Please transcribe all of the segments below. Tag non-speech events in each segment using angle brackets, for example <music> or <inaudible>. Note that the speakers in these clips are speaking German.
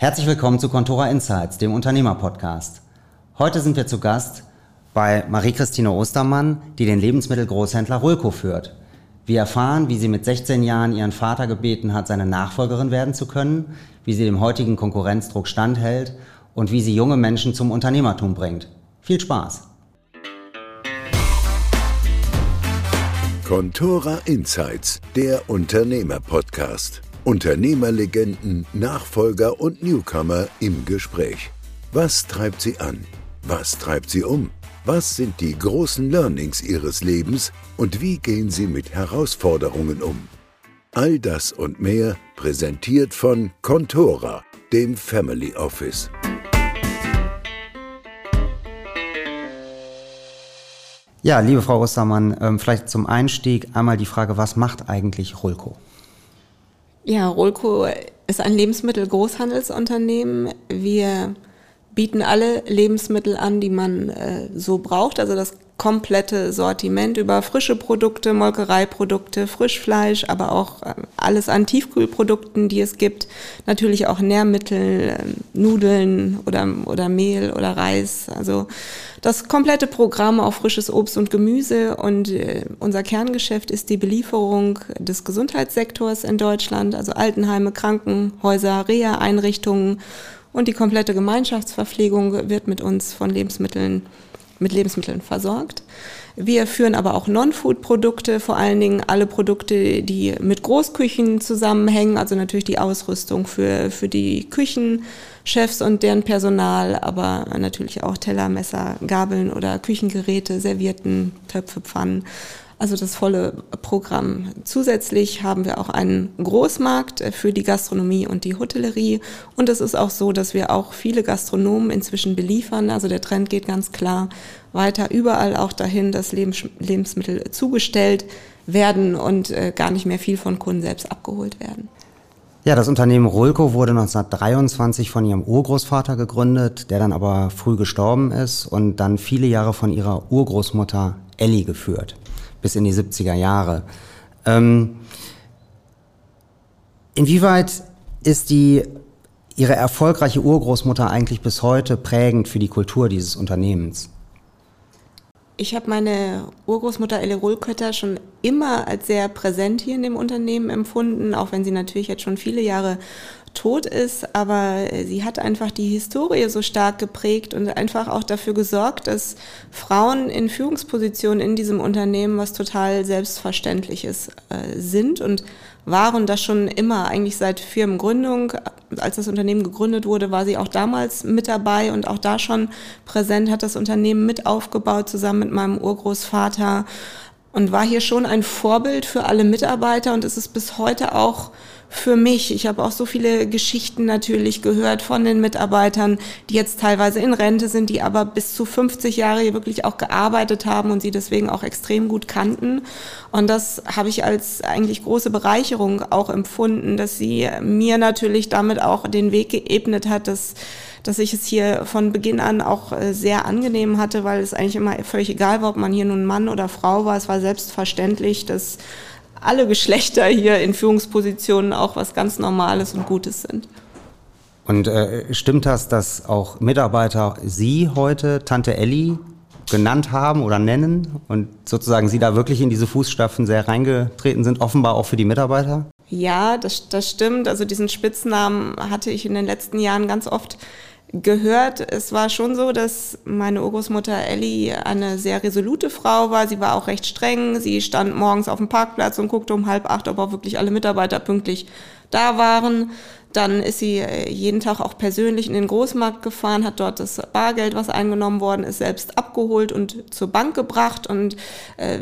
Herzlich willkommen zu Contora Insights, dem Unternehmerpodcast. Heute sind wir zu Gast bei Marie-Christine Ostermann, die den Lebensmittelgroßhändler Rulco führt. Wir erfahren, wie sie mit 16 Jahren ihren Vater gebeten hat, seine Nachfolgerin werden zu können, wie sie dem heutigen Konkurrenzdruck standhält und wie sie junge Menschen zum Unternehmertum bringt. Viel Spaß! Contora Insights, der Unternehmerpodcast. Unternehmerlegenden, Nachfolger und Newcomer im Gespräch. Was treibt sie an? Was treibt sie um? Was sind die großen Learnings ihres Lebens und wie gehen sie mit Herausforderungen um? All das und mehr präsentiert von Contora, dem Family Office. Ja, liebe Frau Ostermann, ähm, vielleicht zum Einstieg einmal die Frage, was macht eigentlich Rolco? Ja, Rolco ist ein Lebensmittelgroßhandelsunternehmen. Wir bieten alle Lebensmittel an, die man äh, so braucht. Also das komplette Sortiment über frische Produkte, Molkereiprodukte, Frischfleisch, aber auch äh, alles an Tiefkühlprodukten, die es gibt. Natürlich auch Nährmittel, äh, Nudeln oder, oder Mehl oder Reis. Also das komplette Programm auf frisches Obst und Gemüse. Und äh, unser Kerngeschäft ist die Belieferung des Gesundheitssektors in Deutschland, also Altenheime, Krankenhäuser, Reha-Einrichtungen und die komplette Gemeinschaftsverpflegung wird mit uns von Lebensmitteln mit Lebensmitteln versorgt. Wir führen aber auch Non-Food-Produkte, vor allen Dingen alle Produkte, die mit Großküchen zusammenhängen, also natürlich die Ausrüstung für, für die Küchenchefs und deren Personal, aber natürlich auch Teller, Messer, Gabeln oder Küchengeräte, Servietten, Töpfe, Pfannen also das volle Programm. Zusätzlich haben wir auch einen Großmarkt für die Gastronomie und die Hotellerie. Und es ist auch so, dass wir auch viele Gastronomen inzwischen beliefern. Also der Trend geht ganz klar weiter überall auch dahin, dass Lebensmittel zugestellt werden und äh, gar nicht mehr viel von Kunden selbst abgeholt werden. Ja, das Unternehmen Rolco wurde 1923 von ihrem Urgroßvater gegründet, der dann aber früh gestorben ist und dann viele Jahre von ihrer Urgroßmutter Elli geführt bis in die 70er Jahre. Ähm, inwieweit ist die Ihre erfolgreiche Urgroßmutter eigentlich bis heute prägend für die Kultur dieses Unternehmens? Ich habe meine Urgroßmutter Elle Ruhlkötter schon immer als sehr präsent hier in dem Unternehmen empfunden, auch wenn sie natürlich jetzt schon viele Jahre tot ist, aber sie hat einfach die Historie so stark geprägt und einfach auch dafür gesorgt, dass Frauen in Führungspositionen in diesem Unternehmen was total Selbstverständliches äh, sind und waren das schon immer, eigentlich seit Firmengründung. Als das Unternehmen gegründet wurde, war sie auch damals mit dabei und auch da schon präsent, hat das Unternehmen mit aufgebaut, zusammen mit meinem Urgroßvater und war hier schon ein Vorbild für alle Mitarbeiter und ist es bis heute auch für mich. Ich habe auch so viele Geschichten natürlich gehört von den Mitarbeitern, die jetzt teilweise in Rente sind, die aber bis zu 50 Jahre hier wirklich auch gearbeitet haben und sie deswegen auch extrem gut kannten. Und das habe ich als eigentlich große Bereicherung auch empfunden, dass sie mir natürlich damit auch den Weg geebnet hat, dass dass ich es hier von Beginn an auch äh, sehr angenehm hatte, weil es eigentlich immer völlig egal war, ob man hier nun Mann oder Frau war. Es war selbstverständlich, dass alle Geschlechter hier in Führungspositionen auch was ganz Normales und Gutes sind. Und äh, stimmt das, dass auch Mitarbeiter Sie heute Tante Elli genannt haben oder nennen und sozusagen Sie da wirklich in diese Fußstapfen sehr reingetreten sind, offenbar auch für die Mitarbeiter? Ja, das, das stimmt. Also diesen Spitznamen hatte ich in den letzten Jahren ganz oft gehört. Es war schon so, dass meine Urgroßmutter Ellie eine sehr resolute Frau war. Sie war auch recht streng. Sie stand morgens auf dem Parkplatz und guckte um halb acht, ob auch wirklich alle Mitarbeiter pünktlich da waren. Dann ist sie äh, jeden Tag auch persönlich in den Großmarkt gefahren, hat dort das Bargeld, was eingenommen worden ist, selbst abgeholt und zur Bank gebracht. Und äh,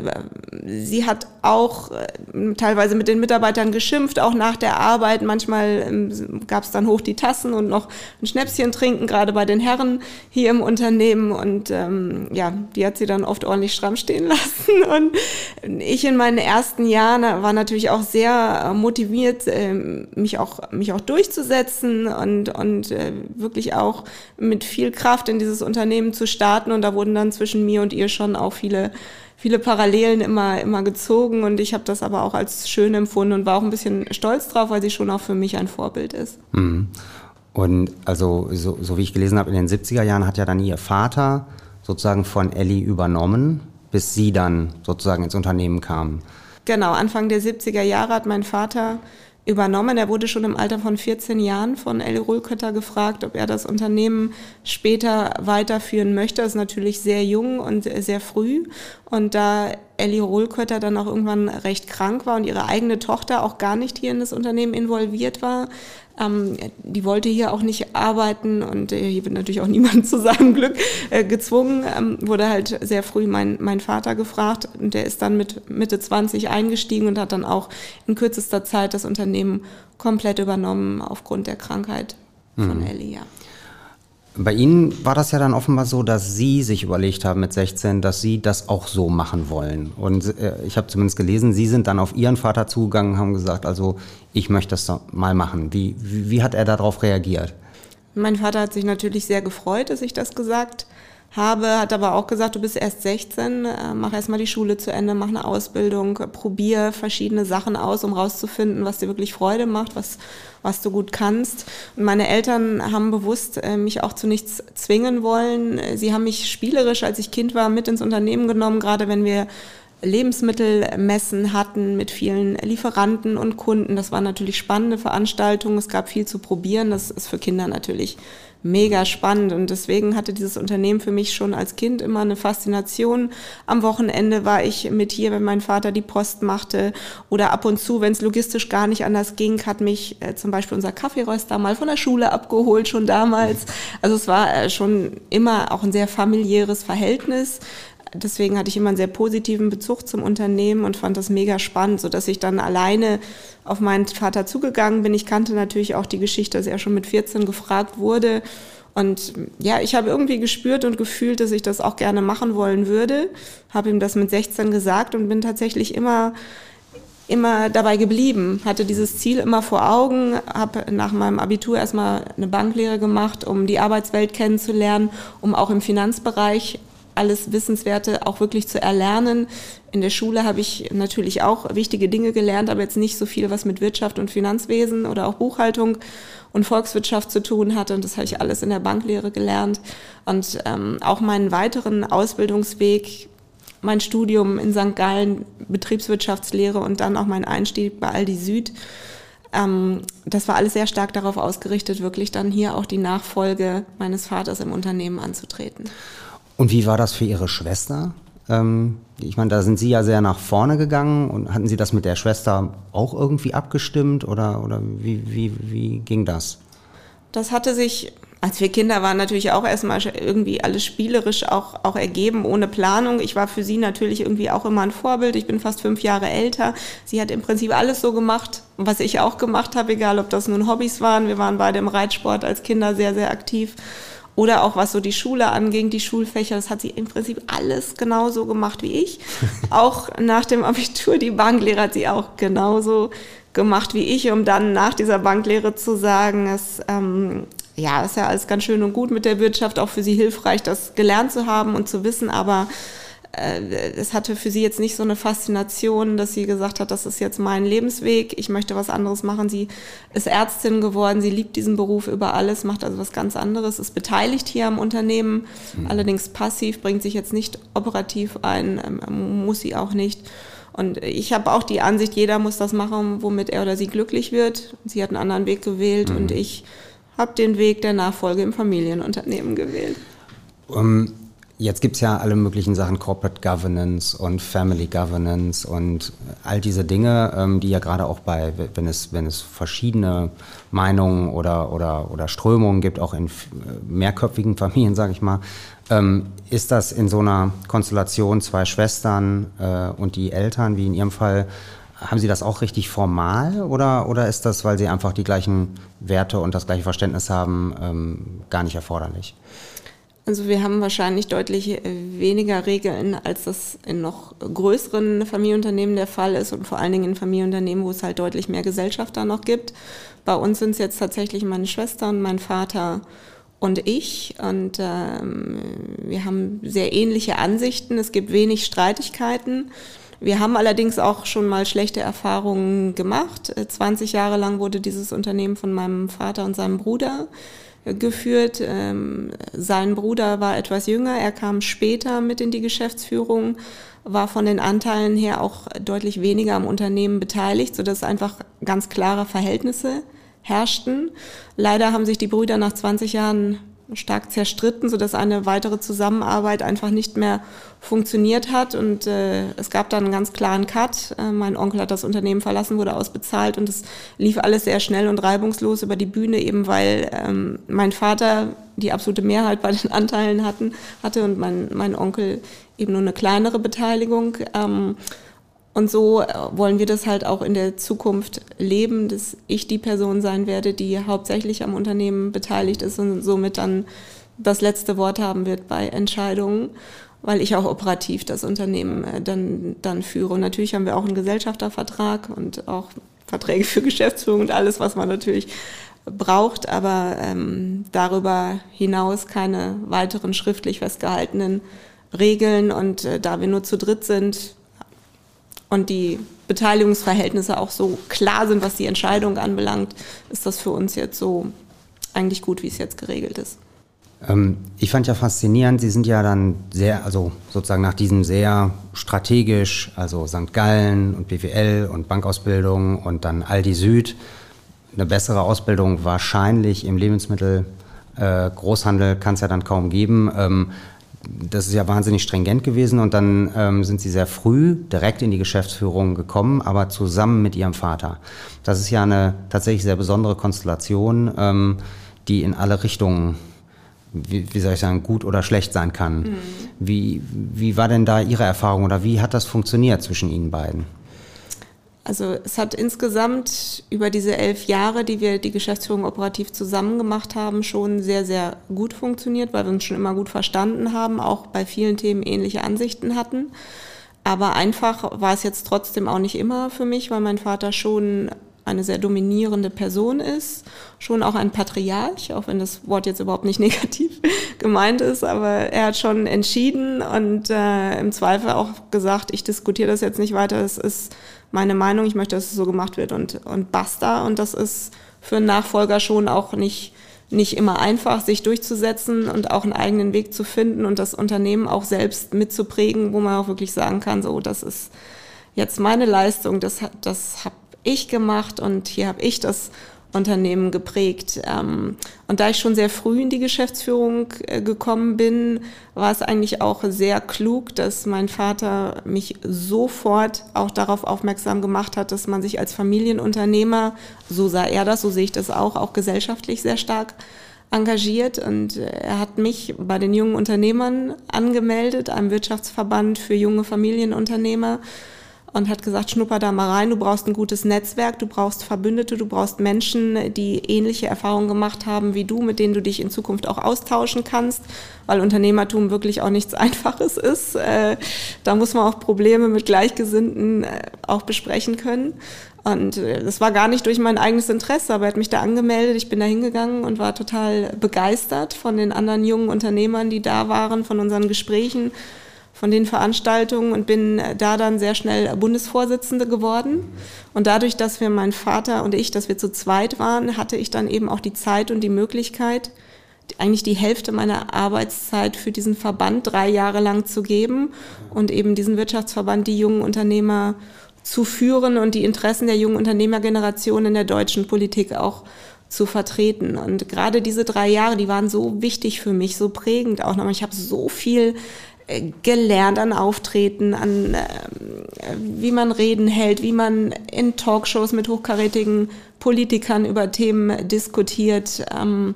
sie hat auch äh, teilweise mit den Mitarbeitern geschimpft, auch nach der Arbeit. Manchmal ähm, gab es dann hoch die Tassen und noch ein Schnäpschen trinken, gerade bei den Herren hier im Unternehmen. Und ähm, ja, die hat sie dann oft ordentlich stramm stehen <laughs> lassen. Und ich in meinen ersten Jahren war natürlich auch sehr motiviert, äh, mich auch, mich auch durch durchzusetzen und, und äh, wirklich auch mit viel Kraft in dieses Unternehmen zu starten. Und da wurden dann zwischen mir und ihr schon auch viele viele Parallelen immer, immer gezogen und ich habe das aber auch als schön empfunden und war auch ein bisschen stolz drauf, weil sie schon auch für mich ein Vorbild ist. Mhm. Und also, so, so wie ich gelesen habe, in den 70er Jahren hat ja dann ihr Vater sozusagen von Ellie übernommen, bis sie dann sozusagen ins Unternehmen kam. Genau, Anfang der 70er Jahre hat mein Vater übernommen. Er wurde schon im Alter von 14 Jahren von Ellie Ruhlkötter gefragt, ob er das Unternehmen später weiterführen möchte. Das ist natürlich sehr jung und sehr früh. Und da Ellie Ruhlkötter dann auch irgendwann recht krank war und ihre eigene Tochter auch gar nicht hier in das Unternehmen involviert war, ähm, die wollte hier auch nicht arbeiten und äh, hier wird natürlich auch <laughs> niemand zu seinem Glück äh, gezwungen. Ähm, wurde halt sehr früh mein, mein Vater gefragt und der ist dann mit Mitte 20 eingestiegen und hat dann auch in kürzester Zeit das Unternehmen komplett übernommen aufgrund der Krankheit von mhm. Ellie, ja. Bei Ihnen war das ja dann offenbar so, dass Sie sich überlegt haben mit 16, dass Sie das auch so machen wollen. Und äh, ich habe zumindest gelesen, Sie sind dann auf Ihren Vater zugegangen, haben gesagt, also ich möchte das mal machen. Wie, wie, wie hat er darauf reagiert? Mein Vater hat sich natürlich sehr gefreut, dass ich das gesagt habe hat aber auch gesagt, du bist erst 16, äh, mach erstmal die Schule zu Ende, mach eine Ausbildung, probier verschiedene Sachen aus, um rauszufinden, was dir wirklich Freude macht, was, was du gut kannst. Und meine Eltern haben bewusst äh, mich auch zu nichts zwingen wollen. Sie haben mich spielerisch, als ich Kind war, mit ins Unternehmen genommen, gerade wenn wir Lebensmittelmessen hatten mit vielen Lieferanten und Kunden. Das waren natürlich spannende Veranstaltungen. Es gab viel zu probieren. Das ist für Kinder natürlich mega spannend. Und deswegen hatte dieses Unternehmen für mich schon als Kind immer eine Faszination. Am Wochenende war ich mit hier, wenn mein Vater die Post machte. Oder ab und zu, wenn es logistisch gar nicht anders ging, hat mich äh, zum Beispiel unser Kaffeeröster mal von der Schule abgeholt, schon damals. Also es war äh, schon immer auch ein sehr familiäres Verhältnis deswegen hatte ich immer einen sehr positiven Bezug zum Unternehmen und fand das mega spannend, so dass ich dann alleine auf meinen Vater zugegangen bin. Ich kannte natürlich auch die Geschichte, dass er schon mit 14 gefragt wurde. Und ja, ich habe irgendwie gespürt und gefühlt, dass ich das auch gerne machen wollen würde. Habe ihm das mit 16 gesagt und bin tatsächlich immer immer dabei geblieben, hatte dieses Ziel immer vor Augen, habe nach meinem Abitur erstmal eine Banklehre gemacht, um die Arbeitswelt kennenzulernen, um auch im Finanzbereich alles Wissenswerte auch wirklich zu erlernen. In der Schule habe ich natürlich auch wichtige Dinge gelernt, aber jetzt nicht so viel, was mit Wirtschaft und Finanzwesen oder auch Buchhaltung und Volkswirtschaft zu tun hatte. Und das habe ich alles in der Banklehre gelernt. Und ähm, auch meinen weiteren Ausbildungsweg, mein Studium in St. Gallen, Betriebswirtschaftslehre und dann auch mein Einstieg bei Aldi Süd. Ähm, das war alles sehr stark darauf ausgerichtet, wirklich dann hier auch die Nachfolge meines Vaters im Unternehmen anzutreten. Und wie war das für Ihre Schwester? Ähm, ich meine, da sind Sie ja sehr nach vorne gegangen und hatten Sie das mit der Schwester auch irgendwie abgestimmt oder, oder wie, wie, wie ging das? Das hatte sich, als wir Kinder waren, natürlich auch erstmal irgendwie alles spielerisch auch, auch ergeben, ohne Planung. Ich war für sie natürlich irgendwie auch immer ein Vorbild. Ich bin fast fünf Jahre älter. Sie hat im Prinzip alles so gemacht, was ich auch gemacht habe, egal ob das nun Hobbys waren. Wir waren beide im Reitsport als Kinder sehr, sehr aktiv. Oder auch was so die Schule anging, die Schulfächer, das hat sie im Prinzip alles genauso gemacht wie ich. <laughs> auch nach dem Abitur, die Banklehre hat sie auch genauso gemacht wie ich, um dann nach dieser Banklehre zu sagen, es ähm, ja, ist ja alles ganz schön und gut mit der Wirtschaft, auch für sie hilfreich, das gelernt zu haben und zu wissen, aber es hatte für sie jetzt nicht so eine Faszination, dass sie gesagt hat, das ist jetzt mein Lebensweg, ich möchte was anderes machen. Sie ist Ärztin geworden, sie liebt diesen Beruf über alles, macht also was ganz anderes, ist beteiligt hier am Unternehmen, mhm. allerdings passiv, bringt sich jetzt nicht operativ ein, ähm, muss sie auch nicht. Und ich habe auch die Ansicht, jeder muss das machen, womit er oder sie glücklich wird. Sie hat einen anderen Weg gewählt mhm. und ich habe den Weg der Nachfolge im Familienunternehmen gewählt. Um ähm, Jetzt gibt es ja alle möglichen Sachen, Corporate Governance und Family Governance und all diese Dinge, ähm, die ja gerade auch bei, wenn es, wenn es verschiedene Meinungen oder, oder, oder Strömungen gibt, auch in äh, mehrköpfigen <laughs> Familien, sage ich mal, ähm, ist das in so einer Konstellation zwei Schwestern äh, und die Eltern, wie in Ihrem Fall, haben Sie das auch richtig formal oder, oder ist das, weil Sie einfach die gleichen Werte und das gleiche Verständnis haben, ähm, gar nicht erforderlich? Also wir haben wahrscheinlich deutlich äh, weniger Regeln, als das in noch größeren Familienunternehmen der Fall ist und vor allen Dingen in Familienunternehmen, wo es halt deutlich mehr Gesellschafter noch gibt. Bei uns sind es jetzt tatsächlich meine Schwestern, mein Vater und ich und ähm, wir haben sehr ähnliche Ansichten. Es gibt wenig Streitigkeiten. Wir haben allerdings auch schon mal schlechte Erfahrungen gemacht. 20 äh, Jahre lang wurde dieses Unternehmen von meinem Vater und seinem Bruder geführt. Ähm, sein Bruder war etwas jünger, er kam später mit in die Geschäftsführung, war von den Anteilen her auch deutlich weniger am Unternehmen beteiligt, sodass einfach ganz klare Verhältnisse herrschten. Leider haben sich die Brüder nach 20 Jahren stark zerstritten, sodass eine weitere Zusammenarbeit einfach nicht mehr funktioniert hat. Und äh, es gab dann einen ganz klaren Cut. Äh, mein Onkel hat das Unternehmen verlassen, wurde ausbezahlt und es lief alles sehr schnell und reibungslos über die Bühne, eben weil ähm, mein Vater die absolute Mehrheit bei den Anteilen hatten, hatte und mein, mein Onkel eben nur eine kleinere Beteiligung. Ähm, und so äh, wollen wir das halt auch in der Zukunft leben, dass ich die Person sein werde, die hauptsächlich am Unternehmen beteiligt ist und somit dann das letzte Wort haben wird bei Entscheidungen, weil ich auch operativ das Unternehmen äh, dann, dann führe. Und natürlich haben wir auch einen Gesellschaftervertrag und auch Verträge für Geschäftsführung und alles, was man natürlich braucht, aber ähm, darüber hinaus keine weiteren schriftlich festgehaltenen Regeln. Und äh, da wir nur zu dritt sind, und die Beteiligungsverhältnisse auch so klar sind, was die Entscheidung anbelangt, ist das für uns jetzt so eigentlich gut, wie es jetzt geregelt ist. Ähm, ich fand ja faszinierend, Sie sind ja dann sehr, also sozusagen nach diesem sehr strategisch, also St. Gallen und BWL und Bankausbildung und dann Aldi Süd, eine bessere Ausbildung wahrscheinlich im Lebensmittel äh, Großhandel kann es ja dann kaum geben. Ähm, das ist ja wahnsinnig stringent gewesen und dann ähm, sind sie sehr früh direkt in die Geschäftsführung gekommen, aber zusammen mit ihrem Vater. Das ist ja eine tatsächlich sehr besondere Konstellation, ähm, die in alle Richtungen, wie, wie, soll ich sagen, gut oder schlecht sein kann. Mhm. Wie, wie war denn da Ihre Erfahrung oder wie hat das funktioniert zwischen Ihnen beiden? Also es hat insgesamt über diese elf Jahre, die wir die Geschäftsführung operativ zusammen gemacht haben, schon sehr, sehr gut funktioniert, weil wir uns schon immer gut verstanden haben, auch bei vielen Themen ähnliche Ansichten hatten. Aber einfach war es jetzt trotzdem auch nicht immer für mich, weil mein Vater schon eine sehr dominierende Person ist, schon auch ein Patriarch, auch wenn das Wort jetzt überhaupt nicht <laughs> negativ gemeint ist, aber er hat schon entschieden und äh, im Zweifel auch gesagt, ich diskutiere das jetzt nicht weiter, es ist meine Meinung, ich möchte, dass es so gemacht wird und, und basta. Und das ist für einen Nachfolger schon auch nicht, nicht immer einfach, sich durchzusetzen und auch einen eigenen Weg zu finden und das Unternehmen auch selbst mitzuprägen, wo man auch wirklich sagen kann, so, das ist jetzt meine Leistung, das, das habe ich gemacht und hier habe ich das Unternehmen geprägt. Ähm, und da ich schon sehr früh in die Geschäftsführung äh, gekommen bin, war es eigentlich auch sehr klug, dass mein Vater mich sofort auch darauf aufmerksam gemacht hat, dass man sich als Familienunternehmer, so sah er das, so sehe ich das auch, auch gesellschaftlich sehr stark engagiert und er hat mich bei den jungen Unternehmern angemeldet, einem Wirtschaftsverband für junge Familienunternehmer und hat gesagt, schnupper da mal rein, du brauchst ein gutes Netzwerk, du brauchst Verbündete, du brauchst Menschen, die ähnliche Erfahrungen gemacht haben wie du, mit denen du dich in Zukunft auch austauschen kannst, weil Unternehmertum wirklich auch nichts <laughs> Einfaches ist. Äh, da muss man auch Probleme mit Gleichgesinnten äh, auch besprechen können. Und äh, das war gar nicht durch mein eigenes Interesse, aber er hat mich da angemeldet. Ich bin da hingegangen und war total begeistert von den anderen jungen Unternehmern, die da waren, von unseren Gesprächen von den Veranstaltungen und bin da dann sehr schnell Bundesvorsitzende geworden. Und dadurch, dass wir, mein Vater und ich, dass wir zu zweit waren, hatte ich dann eben auch die Zeit und die Möglichkeit, eigentlich die Hälfte meiner Arbeitszeit für diesen Verband drei Jahre lang zu geben und eben diesen Wirtschaftsverband, die jungen Unternehmer zu führen und die Interessen der jungen Unternehmergeneration in der deutschen Politik auch zu vertreten. Und gerade diese drei Jahre, die waren so wichtig für mich, so prägend auch nochmal. Ich habe so viel gelernt an Auftreten, an äh, wie man Reden hält, wie man in Talkshows mit hochkarätigen Politikern über Themen diskutiert. Ähm,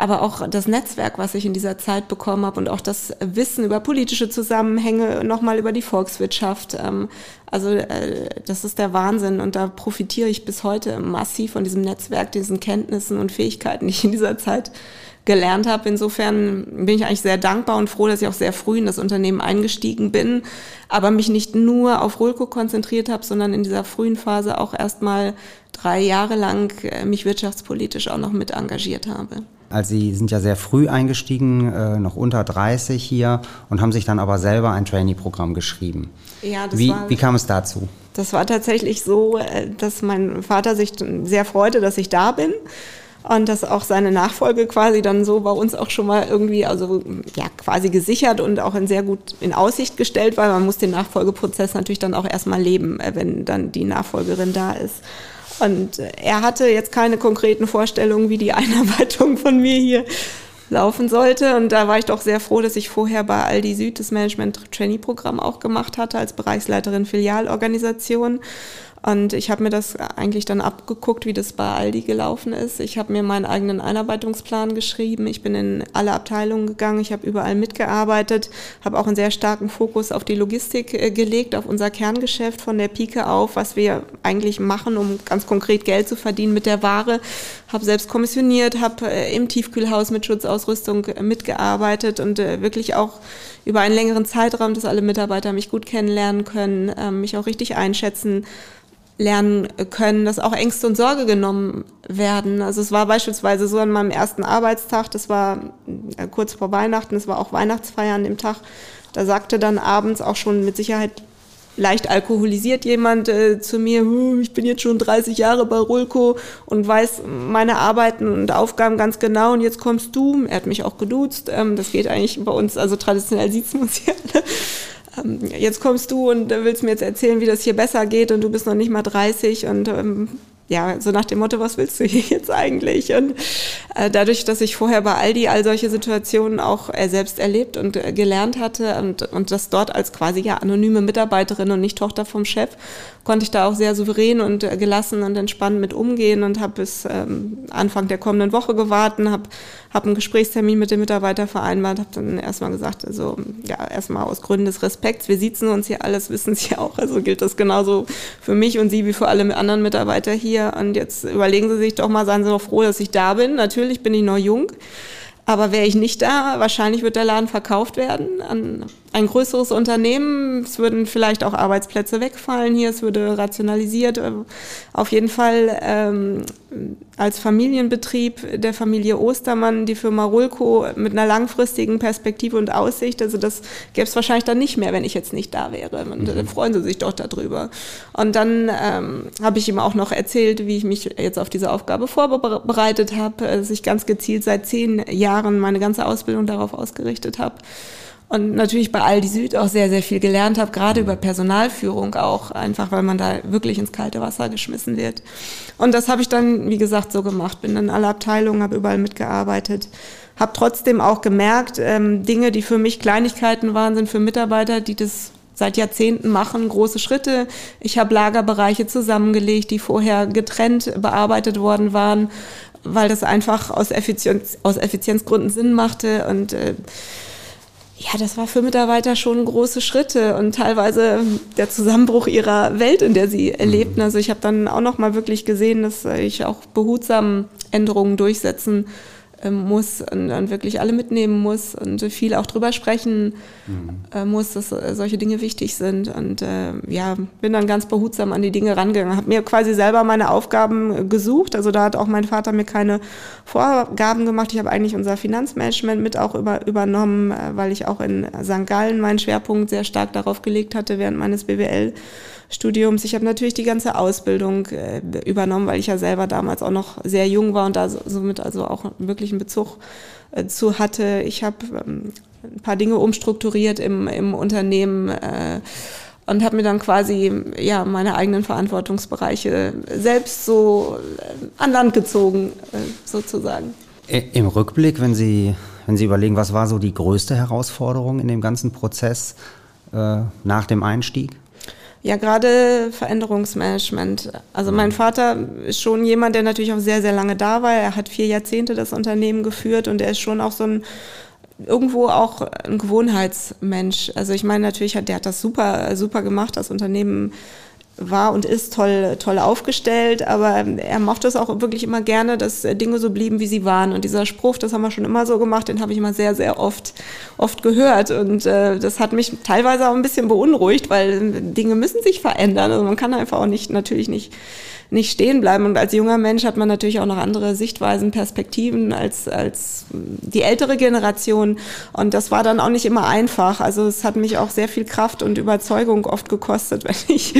aber auch das Netzwerk, was ich in dieser Zeit bekommen habe und auch das Wissen über politische Zusammenhänge, nochmal über die Volkswirtschaft. Ähm, also äh, das ist der Wahnsinn und da profitiere ich bis heute massiv von diesem Netzwerk, diesen Kenntnissen und Fähigkeiten, die ich in dieser Zeit gelernt habe. Insofern bin ich eigentlich sehr dankbar und froh, dass ich auch sehr früh in das Unternehmen eingestiegen bin, aber mich nicht nur auf Rolco konzentriert habe, sondern in dieser frühen Phase auch erstmal drei Jahre lang äh, mich wirtschaftspolitisch auch noch mit engagiert habe. als Sie sind ja sehr früh eingestiegen, äh, noch unter 30 hier und haben sich dann aber selber ein Trainee-Programm geschrieben. Ja, das wie, war, wie kam es dazu? Das war tatsächlich so, äh, dass mein Vater sich sehr freute, dass ich da bin und dass auch seine Nachfolge quasi dann so bei uns auch schon mal irgendwie, also ja, quasi gesichert und auch in sehr gut in Aussicht gestellt, weil man muss den Nachfolgeprozess natürlich dann auch erstmal leben, äh, wenn dann die Nachfolgerin da ist. Und äh, er hatte jetzt keine konkreten Vorstellungen, wie die <laughs> Einarbeitung von mir hier laufen sollte. Und da war ich doch sehr froh, dass ich vorher bei Aldi Süd das Management Trainee Programm auch gemacht hatte als Bereichsleiterin Filialorganisation und ich habe mir das eigentlich dann abgeguckt, wie das bei Aldi gelaufen ist. Ich habe mir meinen eigenen Einarbeitungsplan geschrieben. Ich bin in alle Abteilungen gegangen. Ich habe überall mitgearbeitet, habe auch einen sehr starken Fokus auf die Logistik äh, gelegt, auf unser Kerngeschäft von der Pike auf, was wir eigentlich machen, um ganz konkret Geld zu verdienen mit der Ware. Habe selbst kommissioniert, habe äh, im Tiefkühlhaus mit Schutzausrüstung äh, mitgearbeitet und wirklich auch über einen längeren Zeitraum, dass alle Mitarbeiter mich gut kennenlernen können, ähm, mich auch richtig einschätzen lernen können, dass auch Ängste und Sorge genommen werden. Also es war beispielsweise so an meinem ersten Arbeitstag, das war äh, kurz vor Weihnachten, es war auch Weihnachtsfeier an dem Tag, da sagte dann abends auch schon mit Sicherheit leicht alkoholisiert jemand äh, zu mir, ich bin jetzt schon 30 Jahre bei Rulco und weiß meine Arbeiten und Aufgaben ganz genau und jetzt kommst du, er hat mich auch geduzt, ähm, das geht eigentlich bei uns, also traditionell sieht man uns hier alle, ähm, jetzt kommst du und willst mir jetzt erzählen, wie das hier besser geht und du bist noch nicht mal 30 und ähm, ja, so nach dem Motto, was willst du hier jetzt eigentlich? Und äh, dadurch, dass ich vorher bei Aldi all solche Situationen auch äh, selbst erlebt und äh, gelernt hatte und, und das dort als quasi ja anonyme Mitarbeiterin und nicht Tochter vom Chef, konnte ich da auch sehr souverän und äh, gelassen und entspannt mit umgehen und habe bis ähm, Anfang der kommenden Woche gewartet, habe hab einen Gesprächstermin mit dem Mitarbeiter vereinbart, habe dann erstmal gesagt, also ja, erstmal aus Gründen des Respekts, wir sitzen uns hier alles, <laughs> wissen Sie auch, also gilt das genauso für mich und Sie wie für alle anderen Mitarbeiter hier hier und jetzt überlegen Sie sich doch mal, seien Sie doch froh, dass ich da bin. Natürlich bin ich noch jung, aber wäre ich nicht da, wahrscheinlich wird der Laden verkauft werden an ein größeres Unternehmen. Es würden vielleicht auch Arbeitsplätze wegfallen hier, es würde rationalisiert. Äh, auf jeden Fall ähm, als Familienbetrieb der Familie Ostermann, die Firma Rulco mit einer langfristigen Perspektive und Aussicht. Also das gäbe es wahrscheinlich dann nicht mehr, wenn ich jetzt nicht da wäre. Und dann mhm. freuen sie sich doch darüber. Und dann ähm, habe ich ihm auch noch erzählt, wie ich mich jetzt auf diese Aufgabe vorbereitet habe, dass ich ganz gezielt seit zehn Jahren meine ganze Ausbildung darauf ausgerichtet habe und natürlich bei Aldi Süd auch sehr, sehr viel gelernt habe, gerade über Personalführung auch, einfach weil man da wirklich ins kalte Wasser geschmissen wird. Und das habe ich dann, wie gesagt, so gemacht. Bin in alle Abteilungen, habe überall mitgearbeitet, habe trotzdem auch gemerkt, ähm, Dinge, die für mich Kleinigkeiten waren, sind für Mitarbeiter, die das seit Jahrzehnten machen, große Schritte. Ich habe Lagerbereiche zusammengelegt, die vorher getrennt bearbeitet worden waren, weil das einfach aus, Effizienz, aus Effizienzgründen Sinn machte und äh, ja, das war für Mitarbeiter schon große Schritte und teilweise der Zusammenbruch ihrer Welt, in der sie lebten. Also ich habe dann auch noch mal wirklich gesehen, dass ich auch behutsam Änderungen durchsetzen ähm, muss und dann wirklich alle mitnehmen muss und viel auch drüber sprechen mhm. äh, muss, dass äh, solche Dinge wichtig sind. Und äh, ja, bin dann ganz behutsam an die Dinge rangegangen, habe mir quasi selber meine Aufgaben gesucht. Also da hat auch mein Vater mir keine Vorgaben gemacht. Ich habe eigentlich unser Finanzmanagement mit auch über, übernommen, äh, weil ich auch in St. Gallen meinen Schwerpunkt sehr stark darauf gelegt hatte während meines BWL. Studiums. Ich habe natürlich die ganze Ausbildung äh, übernommen, weil ich ja selber damals auch noch sehr jung war und da somit also auch wirklich einen Bezug äh, zu hatte. Ich habe ähm, ein paar Dinge umstrukturiert im, im Unternehmen äh, und habe mir dann quasi ja meine eigenen Verantwortungsbereiche selbst so äh, an Land gezogen äh, sozusagen. Im Rückblick, wenn Sie wenn Sie überlegen, was war so die größte Herausforderung in dem ganzen Prozess äh, nach dem Einstieg? Ja, gerade Veränderungsmanagement. Also mein Vater ist schon jemand, der natürlich auch sehr, sehr lange da war. Er hat vier Jahrzehnte das Unternehmen geführt und er ist schon auch so ein irgendwo auch ein Gewohnheitsmensch. Also ich meine natürlich hat der hat das super super gemacht, das Unternehmen war und ist toll, toll aufgestellt, aber er mochte es auch wirklich immer gerne, dass Dinge so blieben, wie sie waren. Und dieser Spruch, das haben wir schon immer so gemacht, den habe ich immer sehr, sehr oft, oft gehört. Und äh, das hat mich teilweise auch ein bisschen beunruhigt, weil Dinge müssen sich verändern. Also man kann einfach auch nicht, natürlich nicht nicht stehen bleiben. Und als junger Mensch hat man natürlich auch noch andere Sichtweisen, Perspektiven als, als die ältere Generation. Und das war dann auch nicht immer einfach. Also es hat mich auch sehr viel Kraft und Überzeugung oft gekostet, <laughs> wenn ich,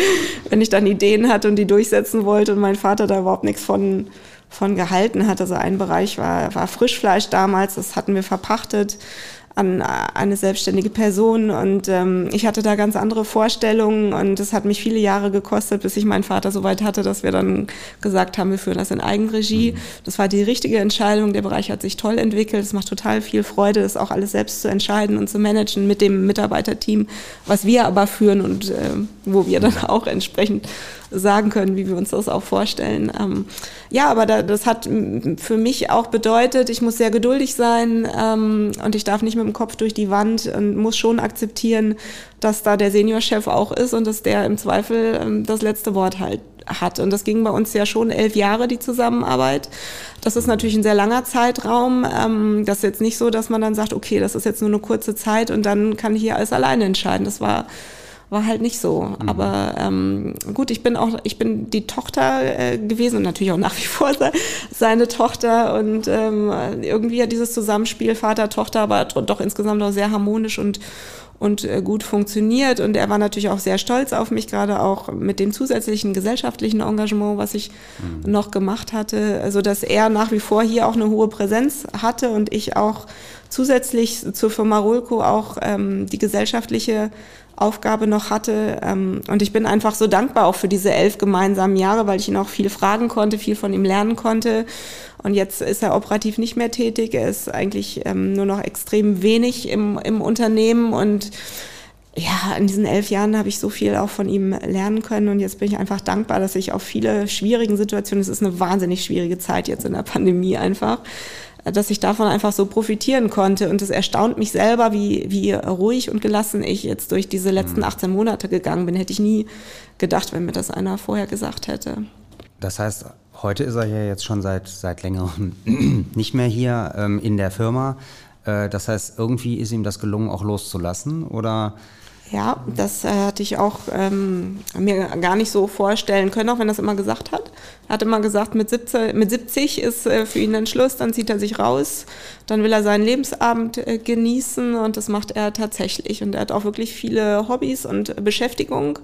wenn ich dann Ideen hatte und die durchsetzen wollte und mein Vater da überhaupt nichts von, von gehalten hat. Also ein Bereich war, war Frischfleisch damals, das hatten wir verpachtet an eine selbstständige Person und ähm, ich hatte da ganz andere Vorstellungen und es hat mich viele Jahre gekostet, bis ich meinen Vater so weit hatte, dass wir dann gesagt haben, wir führen das in Eigenregie. Mhm. Das war die richtige Entscheidung. Der Bereich hat sich toll entwickelt. Es macht total viel Freude, das auch alles selbst zu entscheiden und zu managen mit dem Mitarbeiterteam, was wir aber führen und äh, wo wir dann auch entsprechend sagen können, wie wir uns das auch vorstellen. Ähm, ja, aber da, das hat für mich auch bedeutet, ich muss sehr geduldig sein ähm, und ich darf nicht mit dem Kopf durch die Wand und muss schon akzeptieren, dass da der Seniorchef auch ist und dass der im Zweifel ähm, das letzte Wort halt hat. Und das ging bei uns ja schon elf Jahre, die Zusammenarbeit. Das ist natürlich ein sehr langer Zeitraum. Ähm, das ist jetzt nicht so, dass man dann sagt, okay, das ist jetzt nur eine kurze Zeit und dann kann ich hier alles alleine entscheiden. Das war war halt nicht so. Mhm. Aber ähm, gut, ich bin auch, ich bin die Tochter äh, gewesen und natürlich auch nach wie vor seine Tochter und ähm, irgendwie hat dieses Zusammenspiel Vater, Tochter, aber doch insgesamt auch sehr harmonisch und und äh, gut funktioniert. Und er war natürlich auch sehr stolz auf mich, gerade auch mit dem zusätzlichen gesellschaftlichen Engagement, was ich mhm. noch gemacht hatte. Also dass er nach wie vor hier auch eine hohe Präsenz hatte und ich auch zusätzlich zur Firma Rolco auch ähm, die gesellschaftliche Aufgabe noch hatte. Ähm, und ich bin einfach so dankbar auch für diese elf gemeinsamen Jahre, weil ich ihn auch viel fragen konnte, viel von ihm lernen konnte. Und jetzt ist er operativ nicht mehr tätig. Er ist eigentlich ähm, nur noch extrem wenig im, im Unternehmen und ja, in diesen elf Jahren habe ich so viel auch von ihm lernen können und jetzt bin ich einfach dankbar, dass ich auf viele schwierigen Situationen, es ist eine wahnsinnig schwierige Zeit jetzt in der Pandemie einfach, dass ich davon einfach so profitieren konnte. Und es erstaunt mich selber, wie, wie ruhig und gelassen ich jetzt durch diese letzten 18 mhm. Monate gegangen bin. Hätte ich nie gedacht, wenn mir das einer vorher gesagt hätte. Das heißt, heute ist er ja jetzt schon seit, seit längerem <clears throat> nicht mehr hier ähm, in der Firma. Äh, das heißt, irgendwie ist ihm das gelungen, auch loszulassen? Oder ja, das äh, hatte ich auch ähm, mir gar nicht so vorstellen können, auch wenn er das immer gesagt hat. Er hat immer gesagt, mit 70, mit 70 ist äh, für ihn ein Schluss, dann zieht er sich raus, dann will er seinen Lebensabend äh, genießen und das macht er tatsächlich. Und er hat auch wirklich viele Hobbys und Beschäftigung